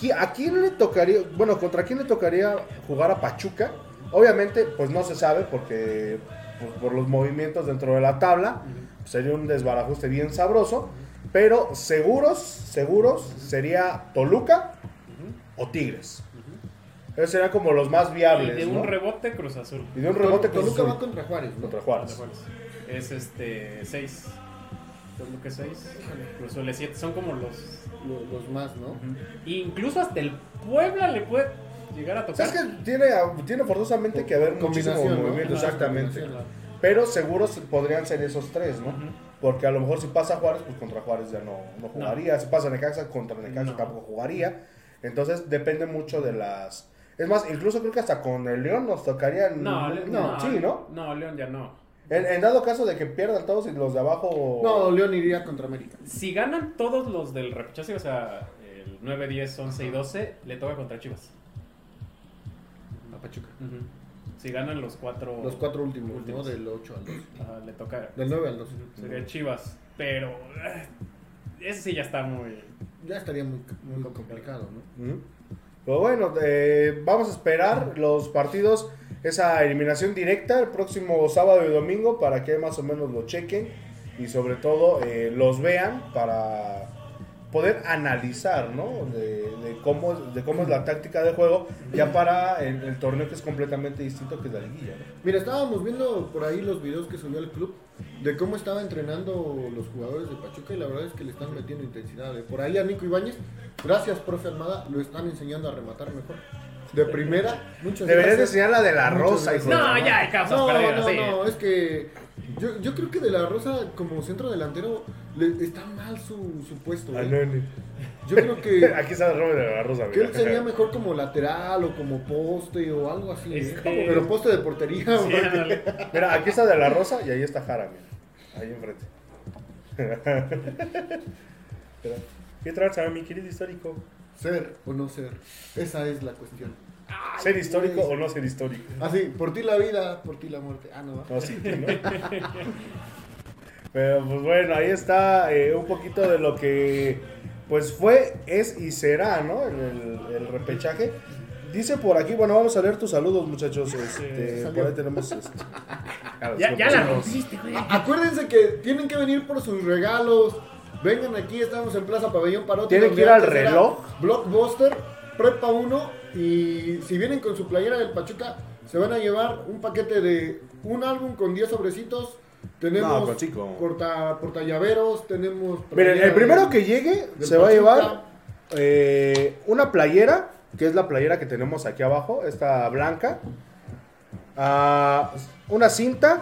¿qui- ¿a quién le tocaría, bueno, contra quién le tocaría jugar a Pachuca? Obviamente, pues no se sabe porque pues, por los movimientos dentro de la tabla sería un desbarajuste bien sabroso. Pero seguros, seguros sería Toluca o Tigres. Esos serían como los más Y viables. de ¿no? un rebote Cruz Azul. Y de un rebote Toluca Cruz Azul va contra Juárez, ¿no? contra De Juárez. Juárez. Es este 6. Toluca 6. Cruz Azul es 7. Son como los. Lo- Los, más, ¿no? Incluso hasta el Puebla le puede llegar a tocar. ¿Sabes que tiene, tiene forzosamente que haber muchísimo ¿no? movimiento? Ajá, Exactamente. Pero seguros podrían ser esos tres, ¿no? Porque a lo mejor si pasa Juárez, pues contra Juárez ya no, no jugaría. Si pasa Necaxa, contra Necaxa No. tampoco jugaría. Entonces depende mucho de las... Es más, incluso creo que hasta con el León nos tocaría... No, Le- no, sí, ¿no? No, León ya no. En, en dado caso de que pierdan todos y los de abajo... No, León iría contra América. Si ganan todos los del repechaje, o sea, el 9, 10, 11 y 12, le toca contra Chivas. A Pachuca. Si ganan los cuatro, Los cuatro últimos, ¿no? Del 8 al 2. ajá, le toca. Del 9 al 2. Sería Chivas. Pero. eh, Ese sí ya está muy. Ya estaría muy, muy complicado, ¿no? Pero bueno, eh, vamos a esperar los partidos, esa eliminación directa el próximo sábado y domingo para que más o menos lo chequen y sobre todo eh, los vean para poder analizar, ¿no? De, de cómo, de cómo es la táctica de juego ya para el, el torneo que es completamente distinto que es la liguilla, ¿no? Mira, estábamos viendo por ahí los videos que subió el club de cómo estaba entrenando los jugadores de Pachuca y la verdad es que le están metiendo intensidad. ¿eh? Por ahí a Nico Ibáñez, gracias, profe Almada, lo están enseñando a rematar mejor. De primera, muchas Deberías gracias. enseñar la de la Muchas rosa, hijo gracias. de la No, ya hay causas No, perdidas. no, sí. no, es que yo, yo creo que de la Rosa como centro delantero le, está mal su, su puesto. Ay, ¿eh? Yo creo que, Aquí está el de la rosa. que él sería mejor como lateral o como poste o algo así. ¿eh? Este- Pero poste de portería. Sí, porque- ándale. Mira, aquí está de la rosa y ahí está Jara, mira. Ahí enfrente. Mira. ¿Qué traza, mi querido histórico? Ser o no ser. Esa es la cuestión. ¿Ser histórico o no ser histórico? Así, por ti la vida, por ti la muerte. Ah, no. No, sí, ¿no? Pero pues bueno, ahí está eh, un poquito de lo que pues fue, es y será, ¿no? El, el- el repechaje. Dice por aquí, bueno, vamos a leer tus saludos, muchachos. Este, por ahí tenemos. Este, a los Ya, ya la compañeros. rompiste, güey. Acuérdense que tienen que venir por sus regalos. Vengan aquí, estamos en Plaza Pabellón Parote. Tienen que ir al reloj. Blockbuster, Prepa 1. Y si vienen con su playera del Pachuca, se van a llevar un paquete de un álbum con 10 sobrecitos. Tenemos No, chico. porta, portallaveros, tenemos. Miren, el primero de- que llegue se va a llevar eh, una playera, que es la playera que tenemos aquí abajo, esta blanca. Ah, una cinta,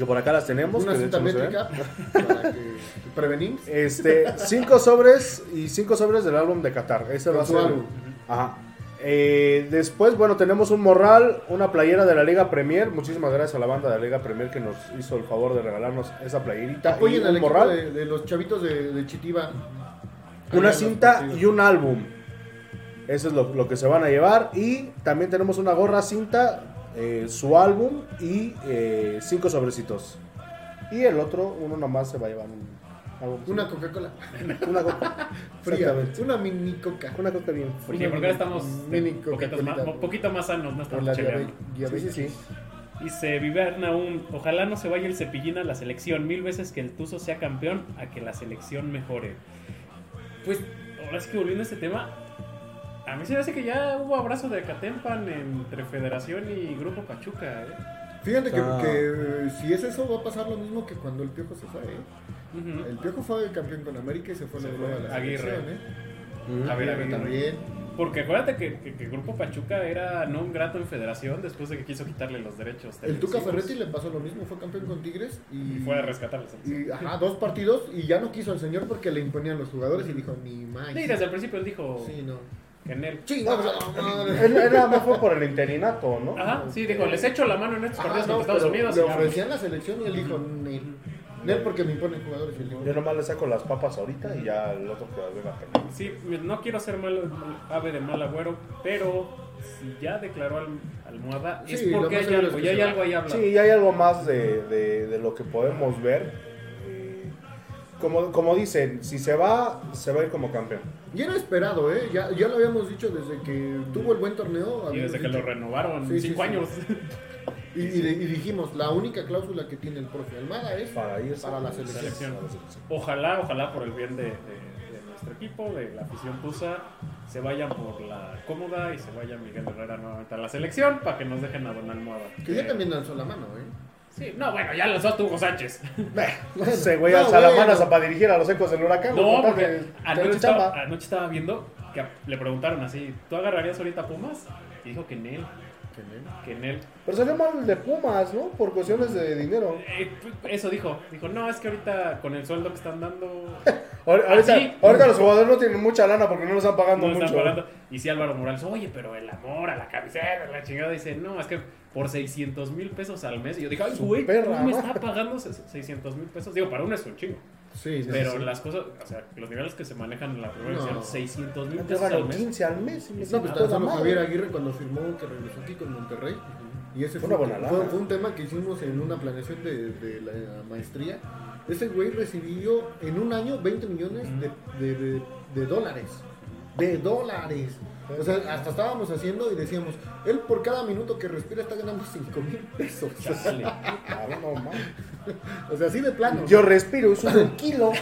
que por acá las tenemos. Una cinta métrica para que prevenir. Este, cinco sobres y cinco sobres del álbum de Qatar. Ese va a ser. álbum. Ajá. Eh, después, bueno, tenemos un morral, una playera de la Liga Premier. Muchísimas gracias a la banda de la Liga Premier que nos hizo el favor de regalarnos esa playerita. Apoyen al morral, de, de los chavitos de, de Chitiba. una cinta y un álbum. Eso es lo, lo que se van a llevar. Y también tenemos una gorra, cinta, eh, su álbum y eh, cinco sobrecitos. Y el otro, uno nomás se va a llevar un álbum. Una Coca-Cola Una coca. fría. Exactamente. Una mini Coca. Una coca bien Sí, fría. porque ahora estamos Mini un poquito más, Coca-Colita. un poquito más sanos, no Por estamos la cheleando. diabe- Sí, sí, diabetes. sí. Dice Vivian aún, ojalá no se vaya el cepillín a la selección, mil veces que el Tuzo sea campeón a que la selección mejore. Pues, ahora sí que volviendo a este tema, a mí se me hace que ya hubo abrazo de Catempan entre Federación y Grupo Pachuca. ¿eh? Fíjate que, Ah. que, eh, si es eso, va a pasar lo mismo que cuando el Piojo se fue. ¿eh? El Piojo fue campeón con América y se fue a la Aguirre. selección. ¿eh? Mm. A ver, a ver, Aguirre también. Porque acuérdate que, que, que Grupo Pachuca era no un grato en Federación después de que quiso quitarle los derechos. El Tuca. Ferretti le pasó lo mismo, fue campeón con Tigres y, Y fue a rescatarlos. Sí, y, ajá, dos partidos y ya no quiso el señor porque le imponían los jugadores y dijo ni más. desde el principio él dijo Sí, no. Que en él. Chinga, madre. Él, él nada más fue por el interinato, ¿no? Ajá, sí, dijo, les echo la mano en estos partidos no, contra Estados pero Unidos. Le y ya. ofrecían la selección y él dijo Nel. Nel porque me imponen jugadores. Y Yo nomás le saco las papas ahorita y ya el otro que venga a pelear. Sí, no quiero ser mal, ave de mal agüero, pero si ya declaró al, almohada, es Sí, lo porque más hay seguro algo, es que ya hay se va. algo ahí habla. Sí, ya hay algo más de, de- de lo que podemos ver. Eh, Como, como dicen, si se va, se va a ir como campeón. Y era esperado, ¿eh? Ya, ya lo habíamos dicho desde que tuvo el buen torneo. y desde que lo renovaron, Sí, sí, cinco sí. años. Y, y de- y dijimos, la única cláusula que tiene el profe Almada es Para irse Para la selección. Selección. a la selección. Ojalá, ojalá por el bien de, de- de nuestro equipo, de la afición Tusa, se vayan por la cómoda y se vaya Miguel Herrera nuevamente a la selección para que nos dejen a Don Almohada. que ya Eh, también lanzó la mano, ¿eh? Sí, no, bueno, ya lanzó a tu Hugo Sánchez. Ese güey No, alza la mano para dirigir a los ecos del huracán. No, porque que anoche estaba, anoche estaba viendo que le preguntaron así, ¿tú agarrarías ahorita Pumas? Y dijo que en él, Que en él. Pero salió mal de Pumas, ¿no? Por cuestiones de dinero. Eh, eso dijo, dijo, no, es que ahorita con el sueldo que están dando, Ahor- Ahorita, ¿Ah, sí? ahorita los jugadores no tienen mucha lana porque no lo están pagando no mucho. están pagando. Y si Álvaro Morales, oye, pero el amor a la camiseta, la chingada, dice, no, es que por 600 mil pesos al mes. Y yo dije, ay, güey, perra, ¿cómo me está pagando 600 mil pesos? Digo, para uno es un chingo. Sí, sí, Pero sí. las cosas, o sea, los niveles que se manejan en la primera No. división, 600 mil pesos al mes. 15 al mes y No, pues toda tan solo madre. Javier Aguirre cuando firmó que regresó aquí con Monterrey. Y ese Fue fue, fue- fue un tema que hicimos en una planeación de, de la maestría. Ese güey recibió en un año 20 millones de, de- de- de dólares. De dólares. O sea, hasta estábamos haciendo y decíamos, él por cada minuto que respira está ganando 5 mil pesos. Ah, no. O sea, así de plano. Yo respiro, es un kilo.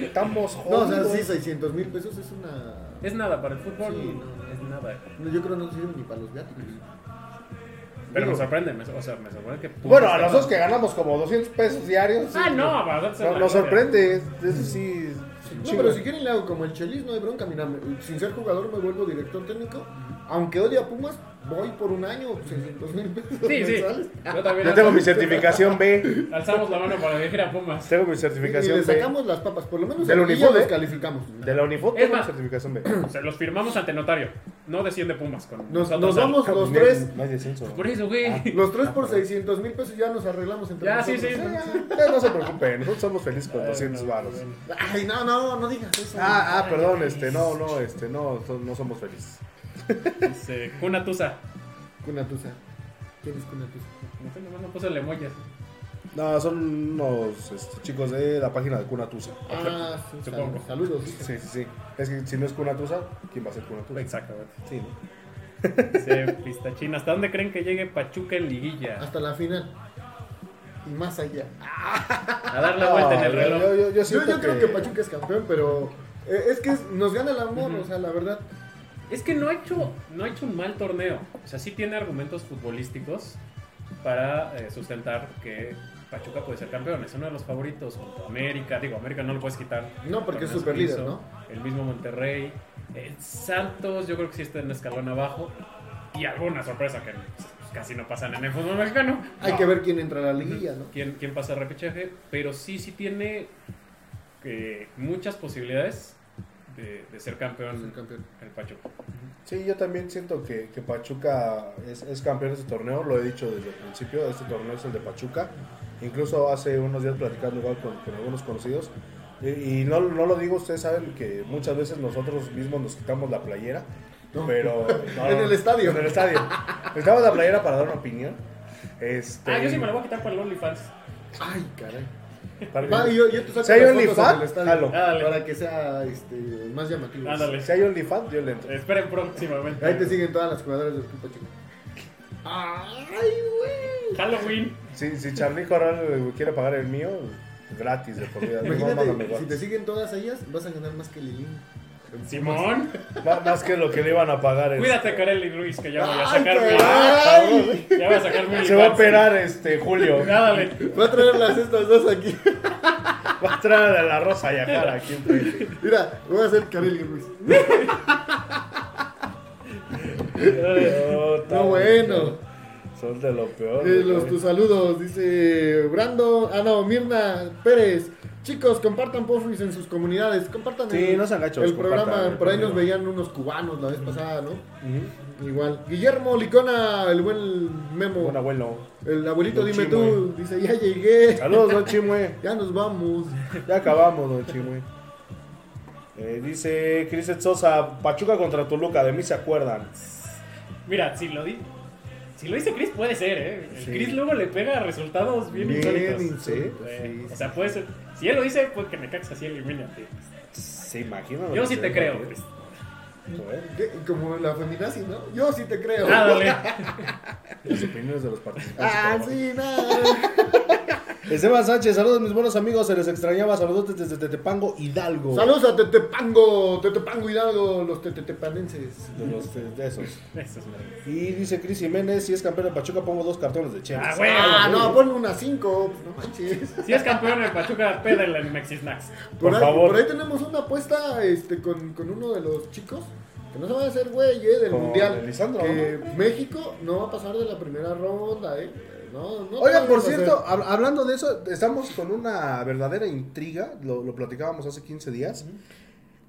Estamos no, o jodidos. sea, sí, 600 mil pesos es una... Es nada para el fútbol, Sí, no. es nada. no, Yo creo que no sirve ni para los viáticos. Pero me sorprende, me- o sea, me sorprende que... Bueno, a nosotros que ganamos como 200 pesos diarios. Ah, sí, no, para nosotros es no- nos sorprende. Eso sí. No, pero si quieren le hago como el Chelis, no hay bronca. Mira, sin ser jugador me vuelvo director técnico. Aunque odie a Pumas, voy por un año, 600 mil pesos Sí, sí. Yo también. Yo tengo mi certificación B. Alzamos la mano para dirigir a Pumas. Tengo mi Y certificación le B. sacamos las papas, por lo menos Del uniforme. los calificamos. De la Unifot Es tengo mi más- certificación B. O sea, los firmamos ante notario. No desciende Pumas. Con Nos, nosotros nos vamos los tres, hay descenso. Por eso, güey. los tres por 600 mil pesos ya nos arreglamos entre Ya, sí, nosotros. sí. Ya, ya no se preocupen, nosotros somos felices con Ay, 200 no, varos. Ay, no, no, no digas eso. Ah, ah, perdón, este, no, no, este, no, no somos felices. Dice, Cuna Tusa. Cunatusa. ¿Quién es Cunatusa? No sé, nomás no puso el emoji. No, son unos este, chicos de la página de Cunatusa. Ah, sí, Supongo. sal- saludos. Sí, sí, sí. Es que si no es Cunatusa, ¿quién va a ser Cunatusa? Exactamente. Sí, ¿no? Dice Pistachín, ¿hasta dónde creen que llegue Pachuca en liguilla? Hasta la final. Y más allá. A dar la vuelta en el reloj. Yo, yo, yo Yo, siento yo creo que Pachuca es campeón, pero eh, es que es- nos gana el amor, o sea, la verdad. Es que no ha hecho, no ha hecho un mal torneo. O sea, sí tiene argumentos futbolísticos para eh, sustentar que Pachuca puede ser campeón. Es uno de los favoritos junto a América. Digo, América no lo puedes quitar. No, porque es que hizo. ¿no? El mismo Monterrey. Eh, Santos, yo creo que sí está en escalón abajo. Y alguna sorpresa que pues, casi no pasan en el fútbol mexicano. Hay No. que ver quién entra a la liguilla, ¿no? quién, quién pasa a repechaje, pero sí, sí tiene eh, muchas posibilidades de, de ser campeón Ser campeón. el Pachuca. Sí, yo también siento que, que Pachuca es, es campeón de este torneo, lo he dicho desde el principio, este torneo es el de Pachuca. Incluso hace unos días platicando igual con, con algunos conocidos. Y, y no, no lo digo, ustedes saben que muchas veces nosotros mismos nos quitamos la playera. No. Pero no, En el estadio. En el estadio. Nos quitamos la playera para dar una opinión. Este, Ah, yo sí me la voy a quitar para el OnlyFans. Ay, caray. Para- Va, y yo, yo te saco Si hay OnlyFans, jalo. Dale. para que sea este, más llamativo. Ándale. Si hay OnlyFans, yo le entro. Esperen próximamente. Ahí te siguen todas las jugadoras del Club Pachuca. Ay, güey. Halloween. Si, si Charlie Corral quiere pagar el mío, gratis de por vida. No, Imagínate, si te siguen todas ellas, vas a ganar más que Lilín. Simón. Má- Más que lo que le iban a pagar. este. Cuídate, Kareli Ruiz, que ya voy a Ay, sacar mi. Ya voy a sacar mi. Se va a operar este Julio. Ya, dale. Voy a traerlas estas dos aquí. Va a traer a la Rosa Yacara aquí enfrente. Mira, voy a hacer Kareli Ruiz. No, No, bueno. Son de lo peor. Eh, los, tus saludos, dice Brando, ah no, Mirna Pérez. Chicos, compartan Pofris en sus comunidades, compartan Sí, el, no programa, por ahí nos veían unos cubanos la vez pasada, ¿no? Igual. Guillermo Licona, el buen Memo, Buen abuelo. el abuelito Don dime Chimue. tú, dice, ya llegué, Saludos, don Chimue. ya nos vamos. Ya acabamos, don Chimue. Eh, dice Cris Sosa, Pachuca contra Toluca, de mí se acuerdan. Mira, si lo di. Si lo dice Chris, puede ser, ¿eh? El Sí. Chris luego le pega resultados bien, Bien insólitos. Eh, sí. O sea, puede ser. Si él lo dice, pues que me cagas así, elimínate. Se imagina. lo Yo sí te creo, ¿Qué? Como la feminazi, ¿no? Yo sí te creo. Ah. Las opiniones de los participantes. Ah, sí, nada. Esteban Sánchez, saludos mis buenos amigos, se les extrañaba, saludos desde Tetepango, Hidalgo. Saludos a Tetepango, Tetepango Hidalgo, los tetepanenses. De, los, de esos. Y dice Cris Jiménez, si es campeón de Pachuca pongo dos cartones de Chivas. Ah, güey. Ah, no, pon una 5, no manches. Si es campeón el Pachuca, pédala en Mexi Snacks. Por ahí, favor. por ahí tenemos una apuesta este, con, con uno de los chicos. Que no se va a hacer güey eh, del Con mundial. el Lisandro, que México no va a pasar de la primera ronda, eh. No, no Oigan, por cierto, hab- hablando de eso, estamos con una verdadera intriga, lo, lo platicábamos hace 15 días,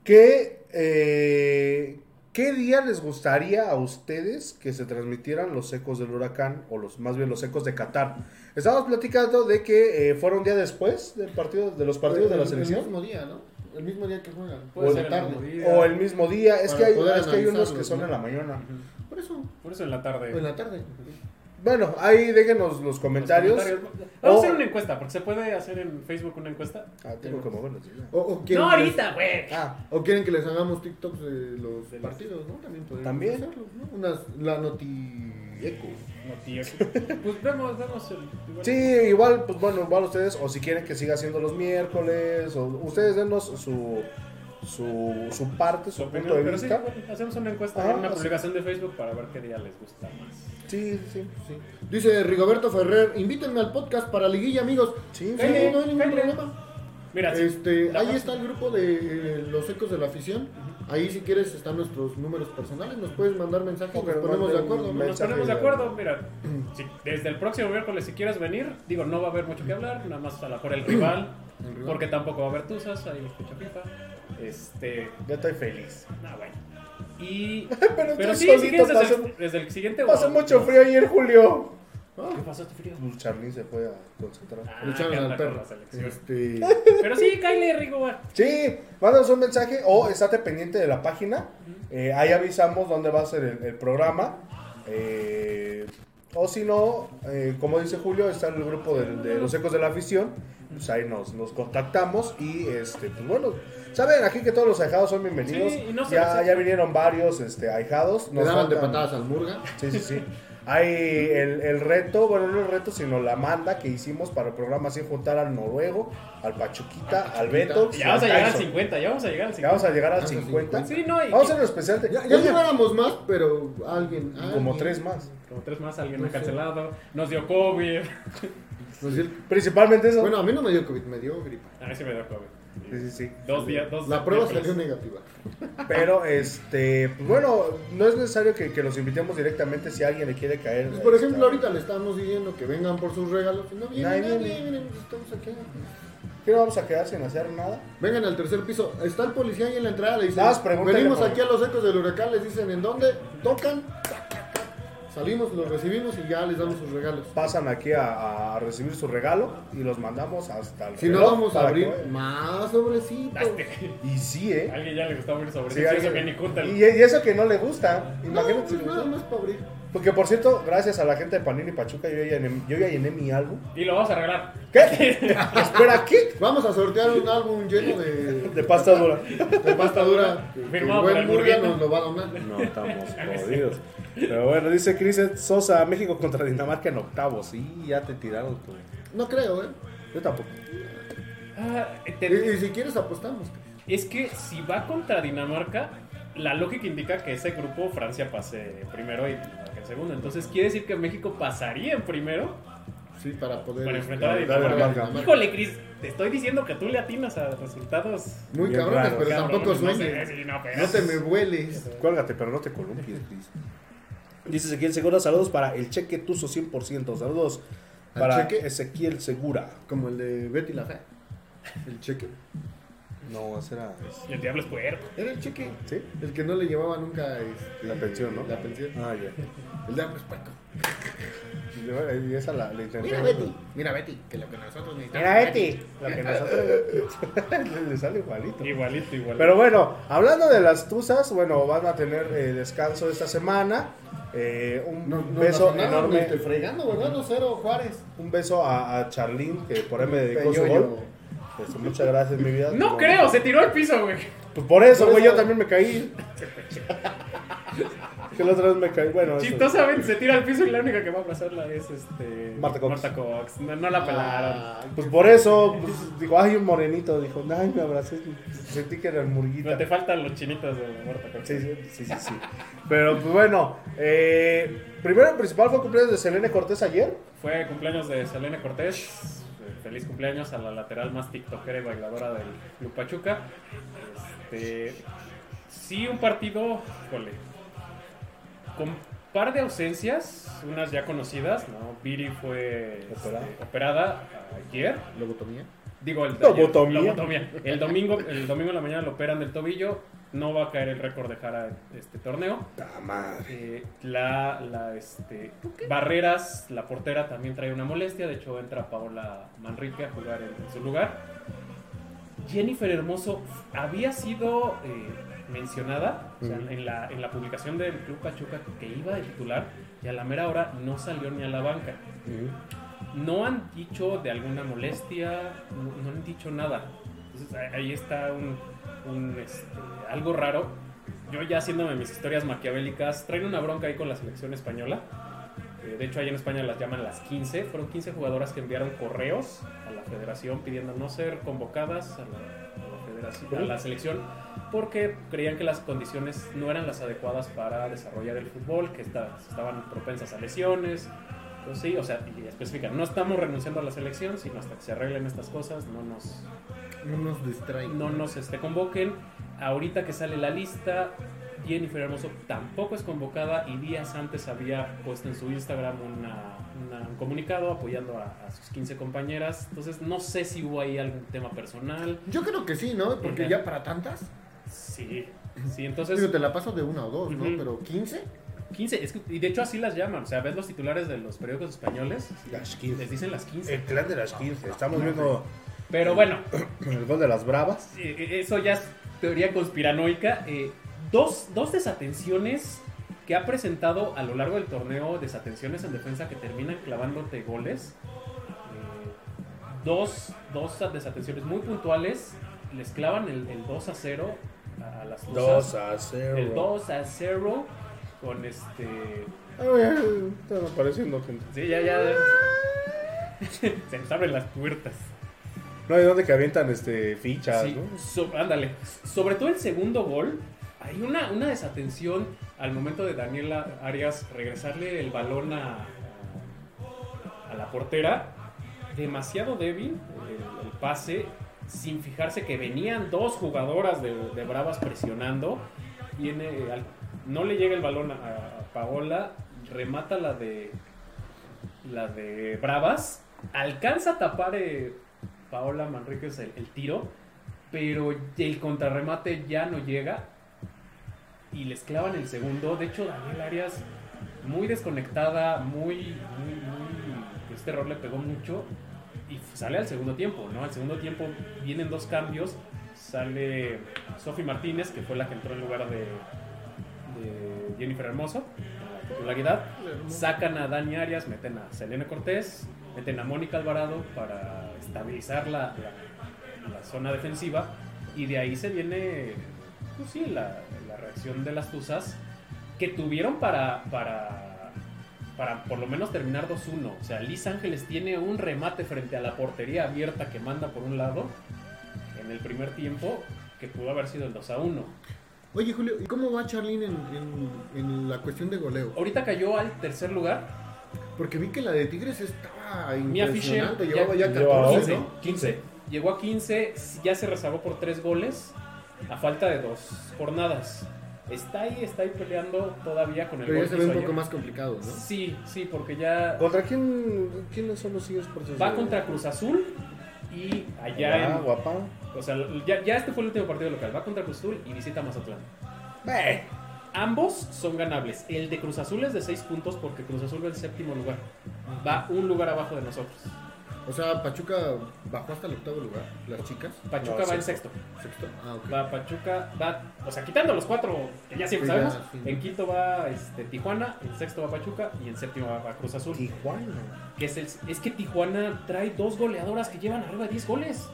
que eh, ¿qué día les gustaría a ustedes que se transmitieran los ecos del huracán, o los más bien los ecos de Qatar? Estábamos platicando de que eh, fuera un día después del partido, de los partidos de la El- selección. El mismo día, ¿no? El mismo día que juegan. Puede o ser la el tarde. mismo día. O el mismo día, es que hay, es que hay unos que son ¿no? en la mañana. Por eso. Por eso en la tarde. O en la tarde. Bueno, ahí déjenos los Los comentarios. Vamos a hacer una encuesta, porque se puede hacer en Facebook una encuesta. Ah, tengo que moverlos. O, o No, ahorita, güey. Ah, O quieren que les hagamos TikToks de los De partidos, ¿no? También podemos También. hacerlo, ¿no? Unas, la noti eco. No, tío. Pues vemos, vemos el. igual- Sí, igual, pues bueno, igual ustedes, o si quieren que siga siendo los miércoles, o ustedes denos su, su, su parte, su Su opinión, punto de pero sí, vista. bueno, hacemos una encuesta Ajá, en una así. publicación de Facebook para ver qué día les gusta más. Sí, sí, sí. Dice Rigoberto Ferrer, invítenme al podcast para liguilla, amigos. Sí, Sí, no hay ningún problema. Mira, sí, Este, ahí próxima- está el grupo de eh, los ecos de la afición. Ahí si quieres están nuestros números personales, nos puedes mandar mensajes, nos ponemos de acuerdo. nos ponemos de de- acuerdo. Mira, si desde el próximo miércoles, si quieres venir, digo, no va a haber mucho que hablar, nada más a la mejor el rival, El rival. porque tampoco va a haber tusas, ahí escucha FIFA. Este, Ya estoy feliz. nah, bueno. Y, Pero pero sí, solito, quieres desde, pasó- el, desde el siguiente. O- mucho frío ayer, Julio. ¿Qué pasó, este frío? Pues Charly se fue a concentrar. Ah, Lucharon al con perro. la selección. Este, Pero sí, Kyle Rigo, Sí, mándanos un mensaje o estate pendiente de la página. Eh, ahí avisamos dónde va a ser el, el programa. Eh, O si no, eh, como dice Julio, está el grupo de, de los ecos de la afición. Pues ahí nos, nos contactamos y este, pues bueno, saben aquí que todos los ahijados son bienvenidos. Sí, y no se ya, les- ya vinieron varios este, ahijados. Nos daban de faltan- patadas al Murga. Sí, sí, sí. Hay el, el reto, bueno, no el reto, sino la manda que hicimos para el programa sin juntar al noruego, al Pachuquita, al Beto. Ya vamos a al llegar al Tyson. 50, ya vamos a llegar al Ya vamos 50. a llegar al Vamos a 50. Sí, no, y Vamos a hacer un especial. de- Ya, ya Oye, lleváramos más, pero alguien. como alguien- tres más. como tres más, alguien No ha sé. cancelado, nos dio COVID. Dio- Principalmente eso. Bueno, a mí no me dio COVID, me dio gripa. A mí sí me dio COVID. Sí, sí, sí. Dos días, dos La prueba salió negativa. Pero, este, pues bueno, no es necesario que, que los invitemos directamente si alguien le quiere caer. Pues, por ejemplo, está. ahorita le estamos diciendo que vengan por sus regalos. No vienen, Nadie nadie, viene. vienen, pues, estamos aquí. ¿Qué no vamos a quedar sin hacer nada? Vengan al tercer piso. Está el policía ahí en la entrada. Le dicen: Venimos aquí a los ecos del huracán. Les dicen: ¿En dónde? Tocan. Salimos, los recibimos y ya les damos sus regalos. Pasan aquí a, a recibir su regalo y los mandamos hasta el Si no, vamos a abrir que- más sobrecitos. Y sí, ¿eh? A alguien ya le gustaba abrir sobre Sí, sí, alguien- eso que ni junta. y, y eso que no le gusta. No, Imagínate. si pues le nada gusta. más para abrir. Porque por cierto, gracias a la gente de Panini Pachuca, yo ya llené, yo ya llené mi álbum. Y lo vamos a regalar. ¿Qué? Espera, ¿qué? Vamos a sortear un álbum lleno de, De pasta dura. de pasta dura. que Firmado el por buen Murga nos lo va a donar. No, estamos jodidos. Pero bueno, dice Chris Sosa, México contra Dinamarca en octavos. Sí, ya te tiraron tú. No creo, ¿eh? Yo tampoco. Ah, te- Y, y si quieres apostamos. Es que si va contra Dinamarca, la lógica indica que ese grupo Francia pase primero y Dinamarca en segundo. Entonces quiere decir que México pasaría en primero. Sí, para poder. Para enfrentar a Dinamarca. Dinamarca. Híjole, Cris, te estoy diciendo que tú le atinas a resultados. Muy cabrones, pero cabrones, tampoco no sé, sueñes. sí, no, pero- No te me vueles. Cuélgate, pero no te columpies, Chris. Dice Ezequiel Segura, saludos para el cheque Tuzo 100%. Saludos ¿Al para cheque? Ezequiel Segura. Como el de Betty la Fea. El cheque. No, ese era el diablo es puerco. Era el cheque. ¿Sí? El que no le llevaba nunca este, La pensión, ¿no? La pensión. Ah, ya. El diablo es puerco. Y esa la, la intenté. Mira Betty. Mira Betty. Que lo que nosotros necesitamos. Mira, Betty. Lo que nosotros. Le sale igualito. Igualito, igualito. Pero bueno, hablando de las tuzas, bueno, van a tener eh, descanso esta semana. Eh, un No, no beso nada, enorme. me estoy fregando, ¿verdad? No, cero, Juárez. Un beso a, a Charlene, que por ahí me dedicó su gol. Pues, muchas gracias, mi vida. no creo, se tiró al piso, güey. Pues por eso, güey, yo también me caí. que la otra vez me caí. Bueno, eso- Chistosamente se tira al piso y la única que va a abrazarla es este. Marta Cox. Cox. No, no la pelaron. Ah, Pues por eso, pues, digo, ay, un morenito. Dijo, ay, me abracé. Sentí que era el murguita. No te faltan los chinitos de Marta Cox. Sí, sí, sí, sí, sí. Pero pues bueno, eh, primero y principal fue cumpleaños de Selene Cortés ayer. Fue cumpleaños de Selene Cortés. Feliz cumpleaños a la lateral más tiktokera y bailadora del Club Pachuca. Este, sí, un partido, híjole, con par de ausencias, unas ya conocidas, ¿no? Viri fue este, Operada. operada ayer. Lobotomía. Digo, el, Lobotomía. ayer, lobotomía. El domingo, el domingo en la mañana lo operan del tobillo. No va a caer el récord de Jara en este torneo. Eh, la, la, este, Barreras, la portera, también trae una molestia. De hecho, entra Paola Manrique a jugar en, en su lugar. Jennifer Hermoso había sido eh, mencionada o sea, en, la, en la publicación del Club Pachuca que iba de titular y a la mera hora no salió ni a la banca. No han dicho de alguna molestia, no, no han dicho nada. Entonces ahí- ahí está un, un, este, algo raro. Yo ya haciéndome mis historias maquiavélicas, traen una bronca ahí con la selección española. Eh, de hecho, ahí en España las llaman las 15. Fueron 15 jugadoras que enviaron correos a la federación pidiendo no ser convocadas a la, a la selección porque creían que las condiciones no eran las adecuadas para desarrollar el fútbol, que esta- estaban propensas a lesiones. Pues sí, o sea, y especifican, no estamos renunciando a la selección, sino hasta que se arreglen estas cosas, no nos, No nos distraigan. no nos este, convoquen. Ahorita que sale la lista, Jennifer Hermoso tampoco es convocada y días antes había puesto en su Instagram una- una- un comunicado apoyando a, a sus 15 compañeras. Entonces no sé si hubo ahí algún tema personal. Yo creo que sí, ¿no? Porque Ajá. ya para tantas. Sí, sí, entonces... Digo, te la paso de una o dos, ¿no? Pero 15. 15, es que- y de hecho así las llaman, o sea, ves los titulares de los periódicos españoles, Las 15. les dicen las 15. El clan de las 15. Estamos viendo Pero bueno, el gol de las bravas. eh, eso ya es teoría conspiranoica. Eh, dos, dos desatenciones que ha presentado a lo largo del torneo desatenciones en defensa que terminan clavándote goles. Eh, dos, dos desatenciones muy puntuales. Les clavan el, el 2 a 0 a, las Tuzas. 2 a 0. El 2 a 0 con este... Están apareciendo gente. Sí, ya, ya. Se nos abren las puertas. No hay donde que avientan este, fichas, Sí, ¿no? so- ándale. Sobre todo el segundo gol, hay una, una desatención al momento de Daniela Arias regresarle el balón a, a, la portera. Demasiado débil el, pase, sin fijarse que venían dos jugadoras de, Bravas presionando. Viene, no le llega el balón a, Paola, remata la de la de Bravas, alcanza a tapar eh, Paola Manríquez el tiro, pero el contrarremate ya no llega y les clavan el segundo. De hecho, Daniel Arias, muy desconectada, muy, muy, muy. Este error le pegó mucho y sale al segundo tiempo, ¿no? Al segundo tiempo vienen dos cambios. Sale Sofi Martínez, que fue la que entró en lugar de, Jennifer Hermoso. Sacan a Dani Arias, meten a Selena Cortés, meten a Mónica Alvarado para estabilizar la, la- la zona defensiva. Y de ahí se viene, pues sí, la, la reacción de las Tuzas que tuvieron para, para, para por lo menos terminar 2-1. O sea, Liz Ángeles tiene un remate frente a la portería abierta que manda por un lado en el primer tiempo que pudo haber sido el 2-1. Oye, Julio, ¿y cómo va Charlene en, en- en la cuestión de goleo? Ahorita cayó al tercer lugar. Porque vi que la de Tigres estaba Fisher impresionante. ya- Llevaba ya lleva 14, 15, ¿no? 15. Llegó a 15, ya se rezagó por tres goles a falta de dos jornadas. Está ahí, está ahí peleando todavía con el Pero ya se ve un poco ayer. más complicado, ¿no? Sí, sí, porque ya ¿Contra quién? ¿Quiénes son los siguientes partidos? va contra Cruz Azul y allá Ah, en, guapa. O sea, ya, ya este fue el último partido local. Va contra Cruz Azul y visita Mazatlán. Ve. Ambos son ganables. El de Cruz Azul es de 6 puntos porque Cruz Azul va en séptimo lugar. Va un lugar abajo de nosotros. O sea, Pachuca bajó hasta el octavo lugar, las chicas. Pachuca No, va en sexto. sexto. Ah, ok. Va Pachuca, va, o sea, quitando los cuatro que ya siempre Sí, ya, sabemos. sí. En quinto va este, Tijuana, en sexto va Pachuca y en séptimo va, Cruz Azul. Tijuana. Que es, el, es que Tijuana trae dos goleadoras que llevan arriba de 10 goles.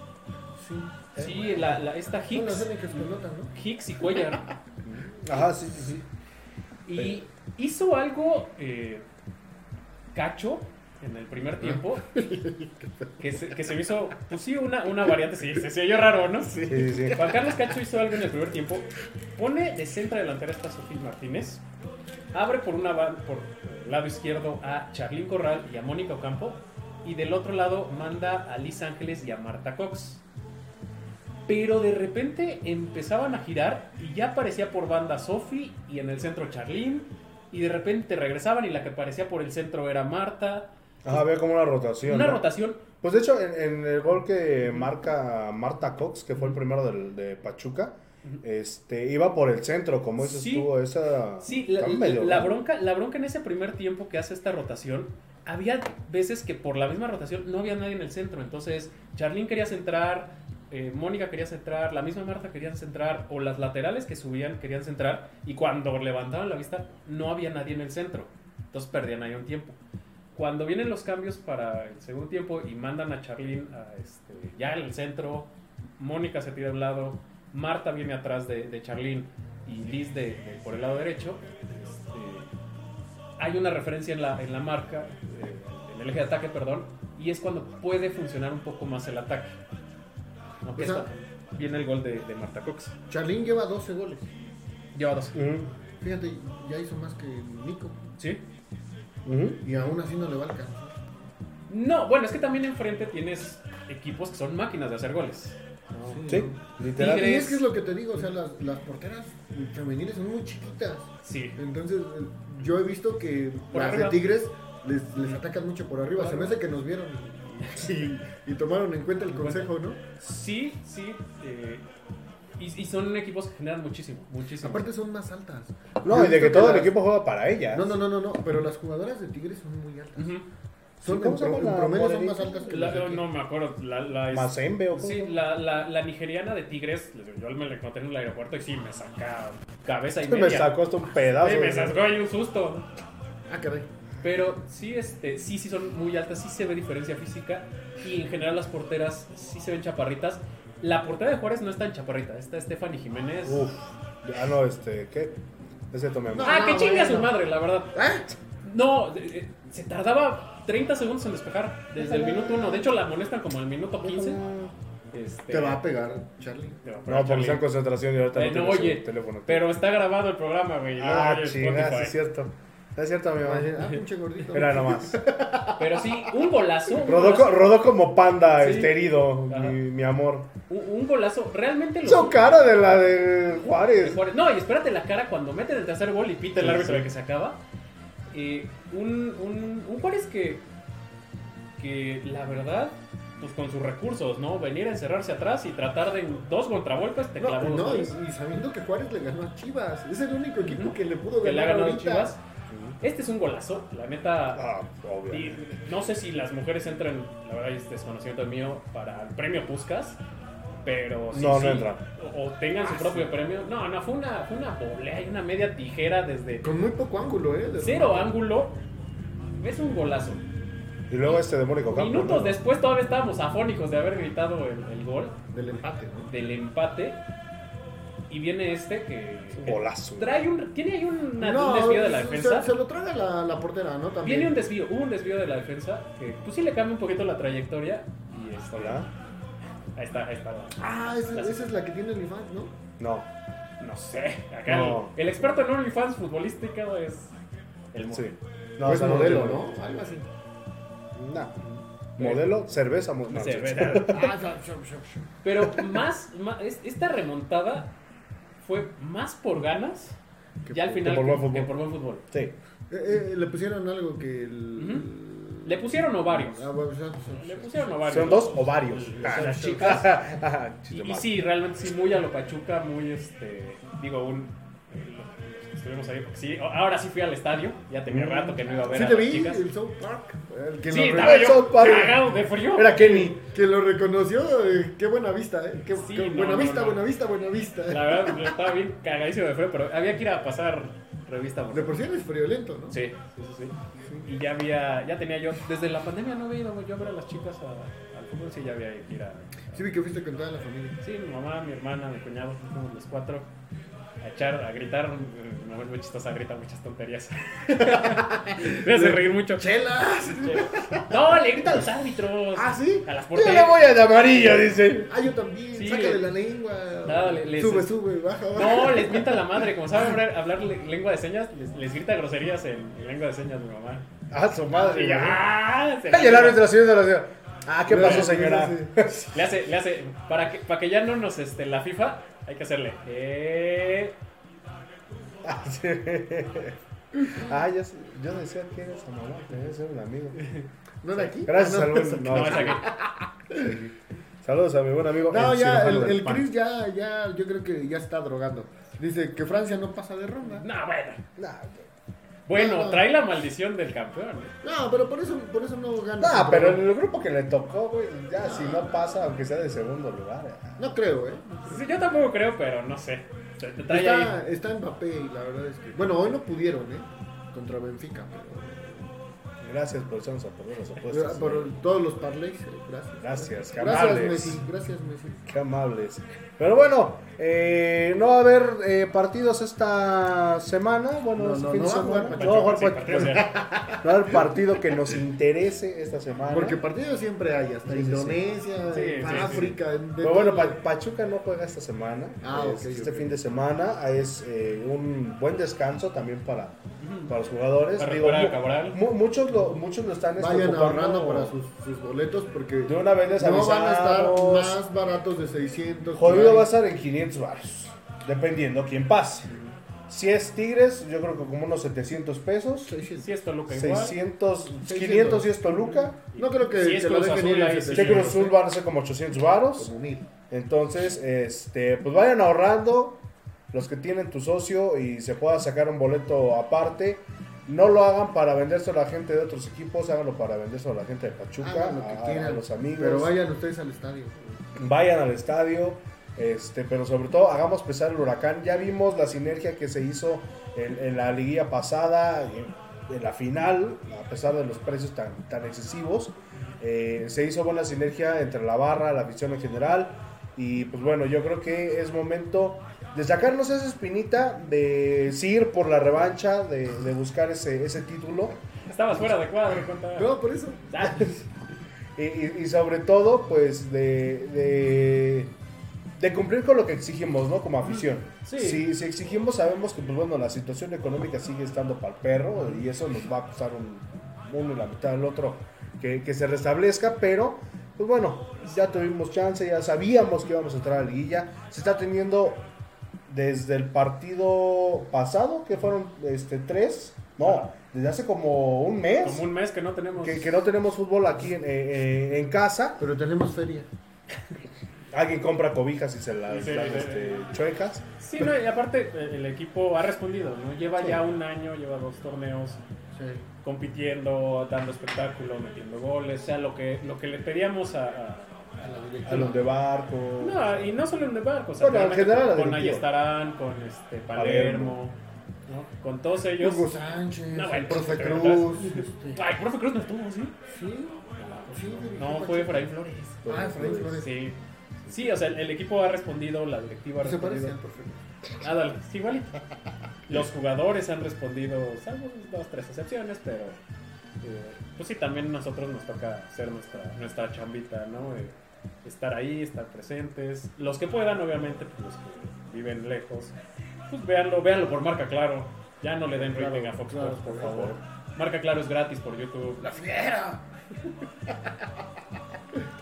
Sí. Sí, la, la, esta Son las Hicks, únicas que notan, ¿no? Hicks y Cuellar. Ajá, sí, sí, sí. Y hizo algo eh, cacho en el primer tiempo que se, que se me hizo, pues sí, una, una variante, sí, se, se oyó raro, ¿no? Sí, sí, sí. Juan Carlos Cacho hizo algo en el primer tiempo, pone de centro delantera esta Sofía Martínez, abre por una por el lado izquierdo a Charlín Corral y a Mónica Ocampo, y del otro lado manda a Liz Ángeles y a Marta Cox. Pero de repente empezaban a girar y ya aparecía por banda Sofi y en el centro Charlín. Y de repente regresaban y la que aparecía por el centro era Marta. Ajá, había como una rotación. Una ¿no? rotación. Pues de hecho, en, en el gol que marca Marta Cox, que fue el primero del, de Pachuca, este, iba por el centro, como eso Sí. estuvo esa... Sí, la, medio bronca, la bronca en ese primer tiempo que hace esta rotación, había veces que por la misma rotación no había nadie en el centro. Entonces, Charlín quería centrar, eh, Mónica quería centrar, la misma Marta quería centrar, o las laterales que subían querían centrar, y cuando levantaban la vista no había nadie en el centro. Entonces perdían ahí un tiempo. Cuando vienen los cambios para el segundo tiempo y mandan a Charlín a este, ya en el centro, Mónica se tira a un lado, Marta viene atrás de, de Charlín y Liz de, de- por el lado derecho. este, hay una referencia en la, en la marca, eh, en el eje de ataque, perdón, y es cuando puede funcionar un poco más el ataque. ¿no? Que O sea- esto- viene el gol de, de Marta Cox. Charlín lleva 12 goles. Lleva dos. Ujú, Fíjate, ya hizo más que Nico. ¿Sí? Ujú. Y aún así no le va a alcanzar. No, bueno, es que también enfrente tienes equipos que son máquinas de hacer goles. Sí, literal. Tigres. Y es que es lo que te digo, o sea, las, las porteras femeniles son muy chiquitas. Sí. Entonces, eh, yo he visto que Por las arriba. de Tigres les, les atacan mucho por arriba. Por Se me hace que nos vieron y, y- y tomaron en cuenta el consejo, ¿no? Sí, sí. eh, y, y son equipos que generan muchísimo, muchísimo. Aparte son más altas. No, y de que todo el las- equipo juega para ellas. No, no, no, no, no, pero las jugadoras de Tigres son muy altas. Ujú. Son ¿cómo se llama la promedio son más altas que La- las de aquí. no me acuerdo. La, la, es- Mazembe o? Sí, la, la, la nigeriana de Tigres, yo me la encontré en el aeropuerto y sí, me saca cabeza y media. me sacó hasta un pedazo. Sí, me sacó ahí un susto. Ah, caray. Pero sí, este, sí, sí son muy altas, sí se ve diferencia física y en general las porteras sí se ven chaparritas. La portera de Juárez no es tan chaparrita, está Stephanie Jiménez. Uf. Ah, no, este, ¿qué? Ese tomé. No. ah, que chinga su madre, la verdad. ¿Ah? No, eh, eh, se tardaba 30 segundos en despejar, desde el minuto 1. De hecho, la amonestan como al minuto 15. Este, Te va a pegar, Charlie. te va a No, pegar, porque Charlie. está en concentración y ahorita Eh, no, no oye, teléfono. pero está grabado el programa, güey. Ah, Spotify. es cierto. Es cierto, mi Va a decir, mamá. Ah, pinche gordito. Era nomás. Pero sí, un golazo. un Rodó, golazo. co- rodó como panda, Sí. este herido, Ajá. mi, mi amor. Un, un golazo, realmente lo. Su cara de la de de Juárez. No, y espérate la cara cuando meten el tercer gol y pita el Sí, árbitro sí. de que se acaba. Eh, un, un, un Juárez que, que la verdad, pues con sus recursos, ¿no? Venir a encerrarse atrás y tratar de dos contragolpes te No, clavó dos no, y, goles. y sabiendo que Juárez le ganó a Chivas. Es el único equipo que le pudo que le ha ganar ganado ahorita. Chivas. Este es un golazo, la neta. Ah, y obvio. no sé si las mujeres entran, la verdad es desconocimiento mío, para el premio Puskas. Pero sí, No, no sí, entran. O, o tengan su Ah, propio sí. premio. No, no, fue una, fue una volea y una media tijera desde Con muy poco ángulo, ¿eh? de cero ángulo. Es un golazo. Y luego este demónico campo. Minutos ¿no? después todavía estábamos afónicos de haber gritado el, el gol Del empate, ¿no? del empate. Y viene este que, golazo. trae un, tiene ahí una- No, un desvío de la se- defensa. Se, lo traga la, la portera, ¿no? También. Viene un desvío, hubo un desvío de la defensa que pues sí le cambia un poquito la trayectoria. Y este, Hola. ahí está, ahí está. Ah, esa, esa es la que tiene el OnlyFans, ¿no? No, No sé, acá No. El, el experto en OnlyFans futbolístico es el sí. No, o es sea, modelo, ¿no? Algo así. No. Modelo, cerveza. mo- no, Se sí, ve, sí. Ah. Pero más, más- es- esta remontada fue más por ganas, Que ya al por- final, que por buen fútbol. que por buen fútbol. Sí. Eh, eh, le pusieron algo que el... Le pusieron ovarios. Ah, bueno, ya, ya, Le pusieron ovarios. Son dos ovarios. Las, las chicas. Y, Chiste y sí, realmente sí, muy a lo Pachuca, muy este. Digo, un. Los que Estuvimos ahí, porque sí, ahora sí fui al estadio, ya tenía rato que no iba a ver Sí a te las vi, chicas. el South Park. El que, Sí, lo, estaba yo cagado de frío. Era Kenny. que lo reconoció. eh, qué buena vista, ¿eh? Qué, Sí, qué no, buena no, vista, no. buena vista, buena vista. La verdad, yo estaba bien cagadísimo de frío, pero había que ir a pasar revista. De por sí eres friolento, ¿no? Sí, sí, sí, sí. Y ya había, ya tenía yo, desde la pandemia no había ido yo a ver a las chicas a- al fútbol, sí, ya había que ir a... Sí, vi que fuiste con toda la familia. Sí, mi mamá, mi hermana, mi cuñado, fuimos los cuatro a echar, a gritar, me vuelve muy chistosa, grita muchas tonterías. me hace reír mucho. ¡Chelas! No, le grita a los árbitros. ¿Ah, sí? A las Yo le voy a de amarillo, dice. Ah, yo también. Sí, Saca de la lengua. Les- sube, sube, baja, baja. No, les mienta la madre, como saben hablar, hablar le- lengua de señas, les, les grita groserías en, en lengua de señas mi mamá. Ah, su madre. Y ya, el árbitro señor de la ciudad. Ah, ¿qué pasó, señora? Sí. Le hace, le hace, para que, para que ya no nos, este, la FIFA, hay que hacerle, eh, Ah, sí. Ah, ya sé- yo decía que eres a mamá, que debe ser un amigo. ¿No de aquí? Gracias Ah, al no. buen. no, No, es aquí. Saludos a mi buen amigo. No, ya, el, del el pan. Chris ya, ya, yo creo que ya está drogando. Dice que Francia no pasa de ronda. No, bueno. Nah, Bueno, No, no. trae la maldición del campeón. No, pero por eso, por eso no gana. nah, pero el grupo que le tocó, güey, ya si no pasa, aunque sea de segundo lugar. eh. No creo, ¿eh? Sí, yo tampoco creo, pero no sé. Te, te trae ahí. Está, está Mbappé y la verdad es que... Bueno, hoy no pudieron, ¿eh? Contra Benfica, pero... Gracias por echarnos a perder las apuestas. Por todos los parlays, eh, gracias. Gracias, qué Gracias, amables. Messi. Gracias, Messi. Qué amables. Pero bueno, eh, no va a haber eh, partidos esta semana. Bueno, No, este no, fin no de semana. No va a jugar Sí, Pachuca. partido sea. No va a haber partido que nos interese esta semana. Porque partidos siempre hay, hasta Sí, sí, sí. Indonesia, Sí, sí, sí. África. de Pero bueno, Pachuca no juega esta semana. Ah, Es- este fin de semana es eh, un buen descanso también para, para los jugadores. Para Digo, mu- muchos, lo, muchos lo están Vayan ahorrando para sus, sus boletos porque De una vez les no van a estar más baratos de 600. Jodido va a estar en 500 baros, dependiendo quién pase. Si es Tigres, yo creo que como unos 700 pesos. 600. Sí, es Toluca igual. 600, 500 si es Toluca. No creo que, Si es lo dejen ir. Si 700, es Cruz Azul van a ser como 800 varos. Entonces, este, pues vayan ahorrando los que tienen tu socio y se pueda sacar un boleto aparte. no lo hagan para vendérselo a la gente de otros equipos, háganlo para vendérselo a la gente de Pachuca, Hagan lo que a, quieran, a los amigos. Pero vayan ustedes al estadio. vayan al estadio, este, pero sobre todo hagamos pesar el huracán. Ya vimos la sinergia que se hizo en, en la liguilla pasada, en, en la final, a pesar de los precios tan, tan excesivos. Eh, se hizo buena sinergia entre la barra, la afición en general. Y pues bueno, yo creo que es momento de sacarnos esa espinita, de sí ir por la revancha, de, de buscar ese, ese título. Estabas fuera de cuadro. No, por eso. Y, y- y sobre todo, pues, de, de, de cumplir con lo que exigimos, ¿no? Como afición. Sí. Si, si exigimos, sabemos que, pues, bueno, la situación económica sigue estando para el perro y eso nos va a costar un, uno y la mitad del otro que, que se restablezca, pero, pues, bueno, ya tuvimos chance, ya sabíamos que íbamos a entrar a la liguilla. Se está teniendo desde el partido pasado, que fueron este, tres, no, desde hace como un mes. como un mes que no tenemos. Que, que no tenemos fútbol aquí en, eh, eh, en casa. Pero tenemos feria. Alguien compra cobijas y se las Sí, dan sí, este, chuecas. Sí, no, y aparte eh, el equipo ha respondido, ¿no? Lleva Sí. ya un año, lleva dos torneos Sí. compitiendo, dando espectáculo, metiendo goles, o sea, lo que, lo que le pedíamos a... a- A la A directiva. los de barco. no, y no solo en el barco, o sea, Bueno, en general con directiva. Ayestarán, con este Palermo, ¿no? Con todos ellos. Hugo Sánchez, No, el profe de Cruz. este, Ay, profe Cruz no estuvo, ¿sí? Sí, sí. No, fue Efraín Flores. Ah, Efraín Flores. Sí. Sí, o sea, el, el equipo ha respondido, la directiva ha Se respondido. parece al profe Cruz. Ah, dale, sí, igualito. Los jugadores han respondido, salvo dos, tres excepciones, pero eh, pues sí, también nosotros nos toca hacer nuestra, nuestra chambita, ¿no? Eh, estar ahí, estar presentes. Los que puedan, obviamente, pues los que viven lejos, pues véanlo, véanlo por marca claro. Ya no le den Claro, rating a Fox claro, Sports, por por favor. Marca claro es gratis por YouTube. ¡La fiera!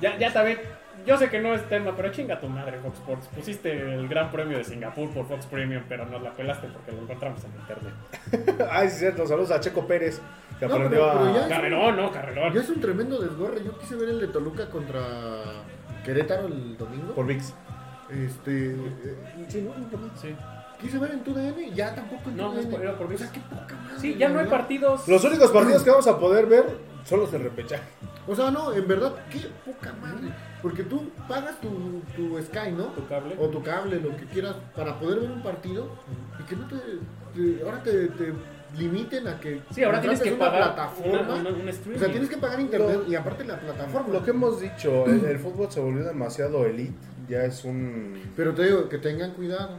Ya, ya también, yo sé que no es tema, pero chinga tu madre, Fox Sports. Pusiste el Gran Premio de Singapur por Fox Premium, pero nos la pelaste porque lo encontramos en internet. Ay, sí, cierto. Saludos a Checo Pérez, que No, aprendió pero- pero a. Carrerón, no, carrerón. Ya es un tremendo desgorre. Yo quise ver el de Toluca contra Querétaro el domingo. Por VIX. Este. eh, sí, ¿no? Domingo. Sí. Quise ver en tu DN, ya tampoco en No, tu es por- DN. era por O ViX. sea, qué poca madre. Sí, ya no hay partidos. Los únicos partidos que vamos a poder ver son los de repechaje. O sea, no, en verdad, qué poca madre. Porque tú pagas tu, tu Sky, ¿no? Tu cable. O tu cable, lo que quieras, para poder ver un partido y que no te. te- ahora te, te limiten a que. Sí, ahora tienes que una pagar plataforma. una- una- un streaming. o sea, tienes que pagar internet y aparte la plataforma. Lo que hemos dicho, el, el fútbol se volvió demasiado elite. Ya es un. Pero te digo que tengan cuidado.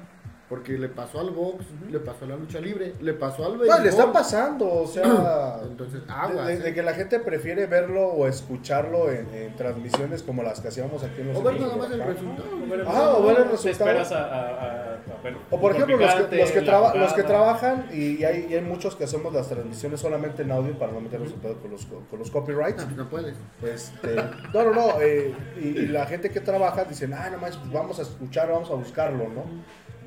Porque le pasó al box, le pasó a la lucha libre, le pasó al No, béisbol. le está pasando, o sea. Entonces, de- aguas. de, de ¿eh? que la gente prefiere verlo o escucharlo en, en transmisiones como las que hacíamos aquí en los O ver nada más el resultado. Ah, o ver el Te resultado. esperas a, a- a- a ver O por ejemplo, los que, los que, traba- los que trabajan, y, y hay, y hay muchos que hacemos las transmisiones solamente en audio para no meternos en pedo con los, con los copyrights. Ah, pues no puedes. Este, no, no, no. eh, y, y la gente que trabaja dicen, ah, no manches, pues vamos a escuchar, vamos a buscarlo, ¿no?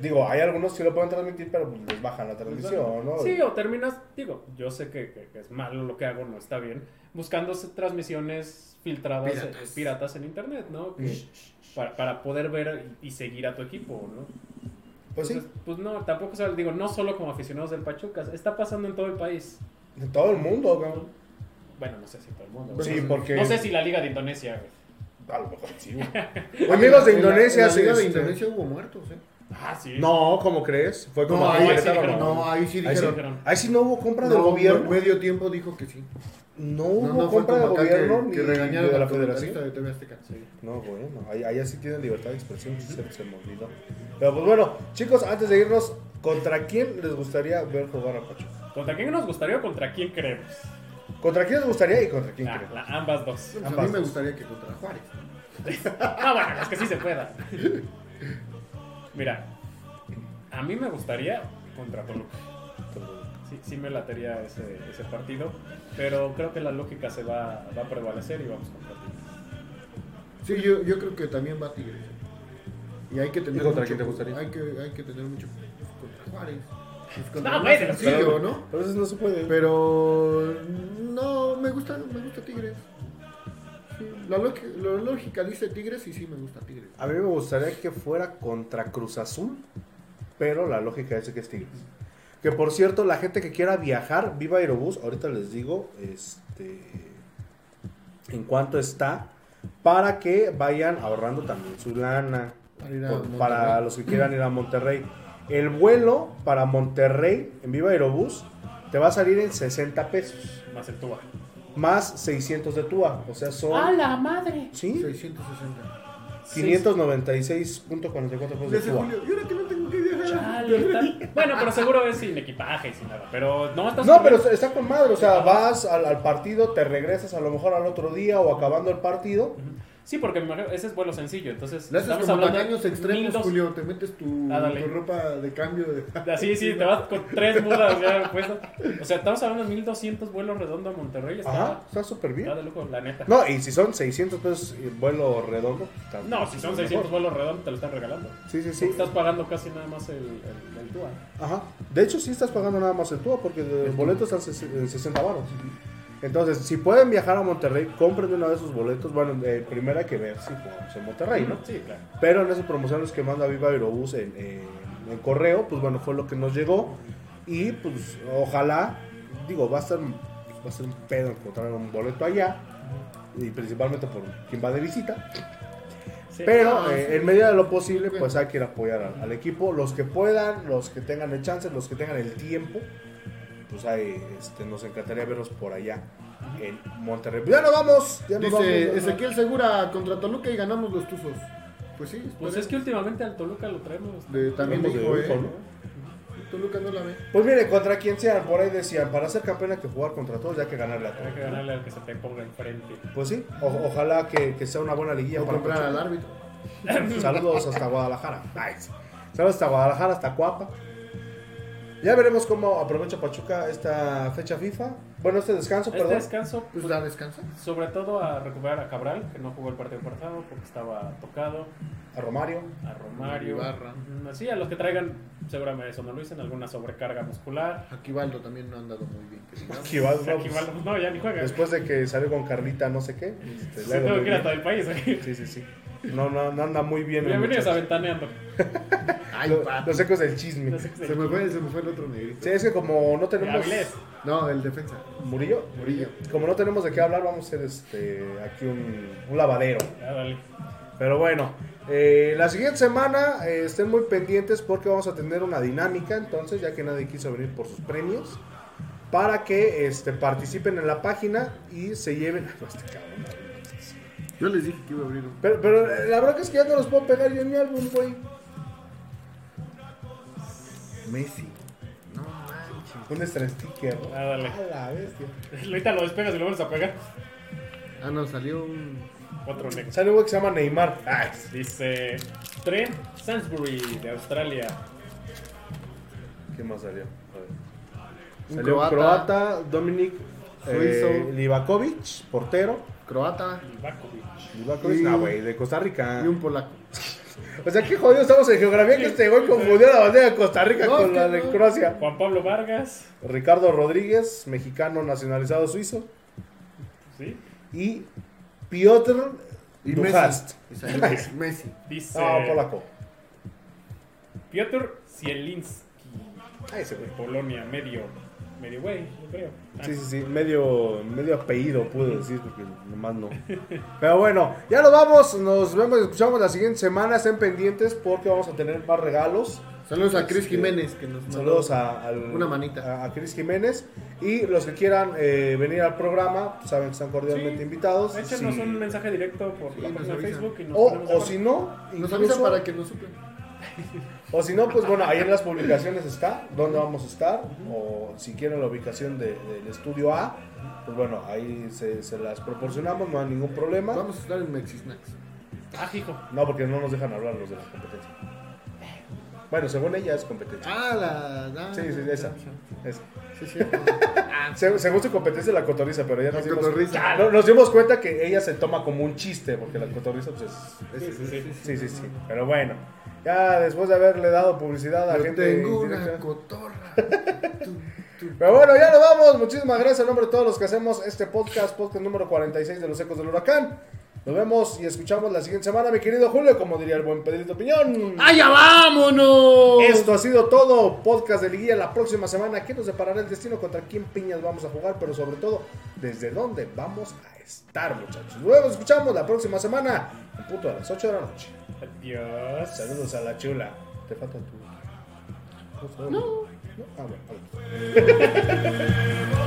Digo, hay algunos que lo pueden transmitir, pero pues les bajan la transmisión, ¿no? Sí, o terminas, digo, yo sé que, que- que es malo lo que hago, no está bien, buscando transmisiones filtradas, eh, Piratas. en internet, ¿no? Que- para, para poder ver y, y seguir a tu equipo, ¿no? Pues sí, pues no, tampoco, o sea, digo, no solo como aficionados del Pachuca, está pasando en todo el país. en todo el mundo, ¿no? Bueno, no sé si todo el mundo. Sí, porque... No sé si la Liga de Indonesia, güey. A lo mejor sí. Amigos de en la- Indonesia, En la, Liga de este- Indonesia hubo muertos, ¿eh? Ah, sí. No, ¿cómo crees? Fue como... No, aquí, ahí sí dijeron, No, ahí sí Ahí sí, dijeron. ahí sí no hubo compra del No, gobierno. medio tiempo dijo que sí. No hubo No, compra del gobierno que, ni que regañaron de la federación. de TV Azteca. Sí. No, bueno, ahí- allá sí tienen libertad de expresión, se, se me olvidó. Pero pues bueno, chicos, antes de irnos, ¿contra quién les gustaría ver jugar a Pachuca? ¿Contra quién nos gustaría o contra quién queremos? ¿Contra quién les gustaría y contra quién la- ambas dos. Pues a mí me gustaría que contra Juárez. Ah, bueno, es que sí se pueda. Mira, a mí me gustaría contra Toluca. Sí, sí me latería ese, ese partido, pero creo que la lógica se va, va a prevalecer y vamos contra Tigres. Sí, yo, yo creo que también va Tigres. Y hay que tener ¿Y contra mucho, quién te gustaría? Hay que, hay que tener mucho contra Juárez. Pues contra No, bueno, sencillo, pero- ¿no? Pero eso no se puede. Pero no, me gusta, me gusta Tigres. La, lógica, la lógica dice Tigres y sí me gusta Tigres. A mí me gustaría que fuera contra Cruz Azul, pero la lógica dice que es Tigres. Que por cierto, la gente que quiera viajar, Viva Aerobús, ahorita les digo, este, en cuánto está, para que vayan ahorrando también su lana, Para por- los que quieran ir a Monterrey. El vuelo para Monterrey en Viva Aerobús te va a salir en 60 pesos, Más el tuba. Más 600 de TUA, o sea, son... la madre! ¿Sí? 660. 596.44 pesos de Desde TUA. julio. Y ahora que no tengo que viajar. Chale, está- Bueno, pero seguro es sin equipaje y sin nada. Pero no estás No, pero está- está con madre, o sea, vas al, al partido, te regresas a lo mejor al otro día o acabando el partido. Sí, porque me imagino, ese es vuelo sencillo. Entonces, Le haces como tacaños extremos, 1200. Julio. Te metes tu, Ah, tu ropa de cambio. De... Así, sí, te vas con tres mudas ya puestas. O sea, estamos hablando de 1200 vuelos redondo a Monterrey. Está, Ajá, está súper está bien. de lujo, la neta. No, y si son 600 pesos el vuelo redondo. está No, si son mejor. 600 vuelos redondos, te lo están regalando. Sí, sí, sí. Estás pagando casi nada más el, el, el TUA. Ajá. De hecho, sí estás pagando nada más el TUA porque los boletos están ses- en 60 baros. Entonces, si pueden viajar a Monterrey, compren de una vez sus boletos. Bueno, de primera hay que ver si jugamos en Monterrey, ¿no? Sí, claro. Pero en esas promociones que manda Viva Aerobús en, en- en correo, pues bueno, fue lo que nos llegó. Y pues ojalá, digo, va a ser, va a ser un pedo encontrar un boleto allá. Y principalmente por quien va de visita. Sí. Pero Ah, eh, sí. en medida de lo posible, pues hay que ir a apoyar al, al equipo. Los que puedan, los que tengan el chance, los que tengan el tiempo, pues ahí este, nos encantaría verlos por allá en Monterrey. Pues ya nos vamos. Ya nos vamos, Dice Ezequiel Segura contra Toluca y ganamos los Tuzos. Pues sí, Pues es que últimamente al Toluca lo traemos. De- también dijo, de eh. Toluca no la ve. Pues mire, contra quien sean, por ahí decían, para ser campeón hay que jugar contra todos, ya hay que ganarle a Hay que todos. ganarle al que se te ponga enfrente. Pues sí, o- ojalá que, que sea una buena liguilla O para comprar al árbitro. Saludos hasta Guadalajara. Nice. Saludos hasta Guadalajara, hasta Cuapa. Ya veremos cómo aprovecha Pachuca esta fecha FIFA. Bueno, este descanso, Este perdón. descanso, Pues la descansa. sobre todo a recuperar a Cabral, que no jugó el partido pasado porque estaba tocado. A Romario. A Romario. Ibarra. Ujú, Así, a los que traigan, seguramente eso no lo dicen, alguna sobrecarga muscular. Aquivaldo también no ha andado muy bien. no, Aquí pues, no, ya ni juega. después de que salió con Carlita no sé qué. este, ido tengo que ir hasta bien. el país. ¿eh? Sí, sí, sí. No, no, no anda muy bien. el Bienvenidos a. Ventaneando. Ay, Lo- papi. Los ecos del chisme. Se me fue, se me fue el otro negrito. Sí, es que como no tenemos... Avilés. No, el defensa. Murillo. Murillo. Como no tenemos de qué hablar, vamos a hacer este aquí un, un lavadero. Ah, dale. Pero bueno, eh, la siguiente semana eh, estén muy pendientes porque vamos a tener una dinámica, entonces, ya que nadie quiso venir por sus premios, para que este, participen en la página y se lleven... Ay, este cabrón, Yo les dije que iba a abrir un. pero, pero eh, la verdad es que ya no los puedo pegar yo en mi álbum, güey. Messi. No manches. Un extra sticker. Ah, dale. A la bestia. Ahorita lo despegas y lo vuelves a pegar. Ah, no, salió un. Otro negro. Sale un güey que se llama Neymar. Ay, Dice Trent Sainsbury de Australia. ¿Qué más salió? A ver. Un Salió croata. croata, Dominic Suizo. eh, Livakovic, portero. Croata Livakovic. No, güey, de Costa Rica. y un polaco. O sea, qué jodido estamos en geografía que este güey confundió la bandera de Costa Rica No, con la de no. Croacia. Juan Pablo Vargas. Ricardo Rodríguez, mexicano nacionalizado suizo. ¿Sí? Y Piotr Y Duhast. Messi. Dice Ah, polaco. Piotr Zielinski. Ah, ese güey. De Polonia, medio. Medio güey, yo creo. Sí, sí, sí, medio, medio apellido pude decir, porque nomás no. Pero bueno, ya nos vamos, nos vemos y escuchamos la siguiente semana, estén pendientes porque vamos a tener más regalos. Saludos a Chris Este, Jiménez que nos mandó Saludos a, al- Una manita. a, a Cris Jiménez. Y los que quieran eh, venir al programa, pues, saben que están cordialmente Sí. invitados. Échenos Sí. un mensaje directo por Sí, la nos página de avisan. Facebook y nos O, o si no, Nos incluso, avisan para que nos suplen. o si no, pues bueno, ahí en las publicaciones está dónde vamos a estar. O si quieren la ubicación de- del estudio A, pues bueno, ahí se, se las proporcionamos, no hay ningún problema. Vamos a estar en Mexisnacks. Ah, hijo. No, porque no nos dejan hablar los de la competencia. Bueno, según ella es competencia. Ah, la. la- Sí, sí, esa. esa. Sí, sí. Se- según su competencia la cotorriza, pero ya La nos dimos, cotorriza. Ah, no- nos dimos cuenta que ella se toma como un chiste, porque la cotorriza pues es... Sí, sí, sí. Sí, sí, sí. Pero bueno, ya después de haberle dado publicidad a Yo gente tengo una cotorra. Tú, tú. Pero bueno, ya nos vamos. Muchísimas gracias en nombre de todos los que hacemos este podcast, podcast número 46 de los Ecos del Huracán. Nos vemos y escuchamos la siguiente semana, mi querido Julio, como diría el buen Pedrito Piñón. ¡Allá vámonos! Esto ha sido todo. Podcast de Liguilla la próxima semana. ¿Qué nos deparará el destino? ¿Contra quién piñas vamos a jugar? Pero sobre todo, ¿desde dónde vamos a estar, muchachos? Luego escuchamos la próxima semana, en punto a las 8 de la noche. Adiós. Saludos a la chula. Te falta tu. No. Ah, bueno.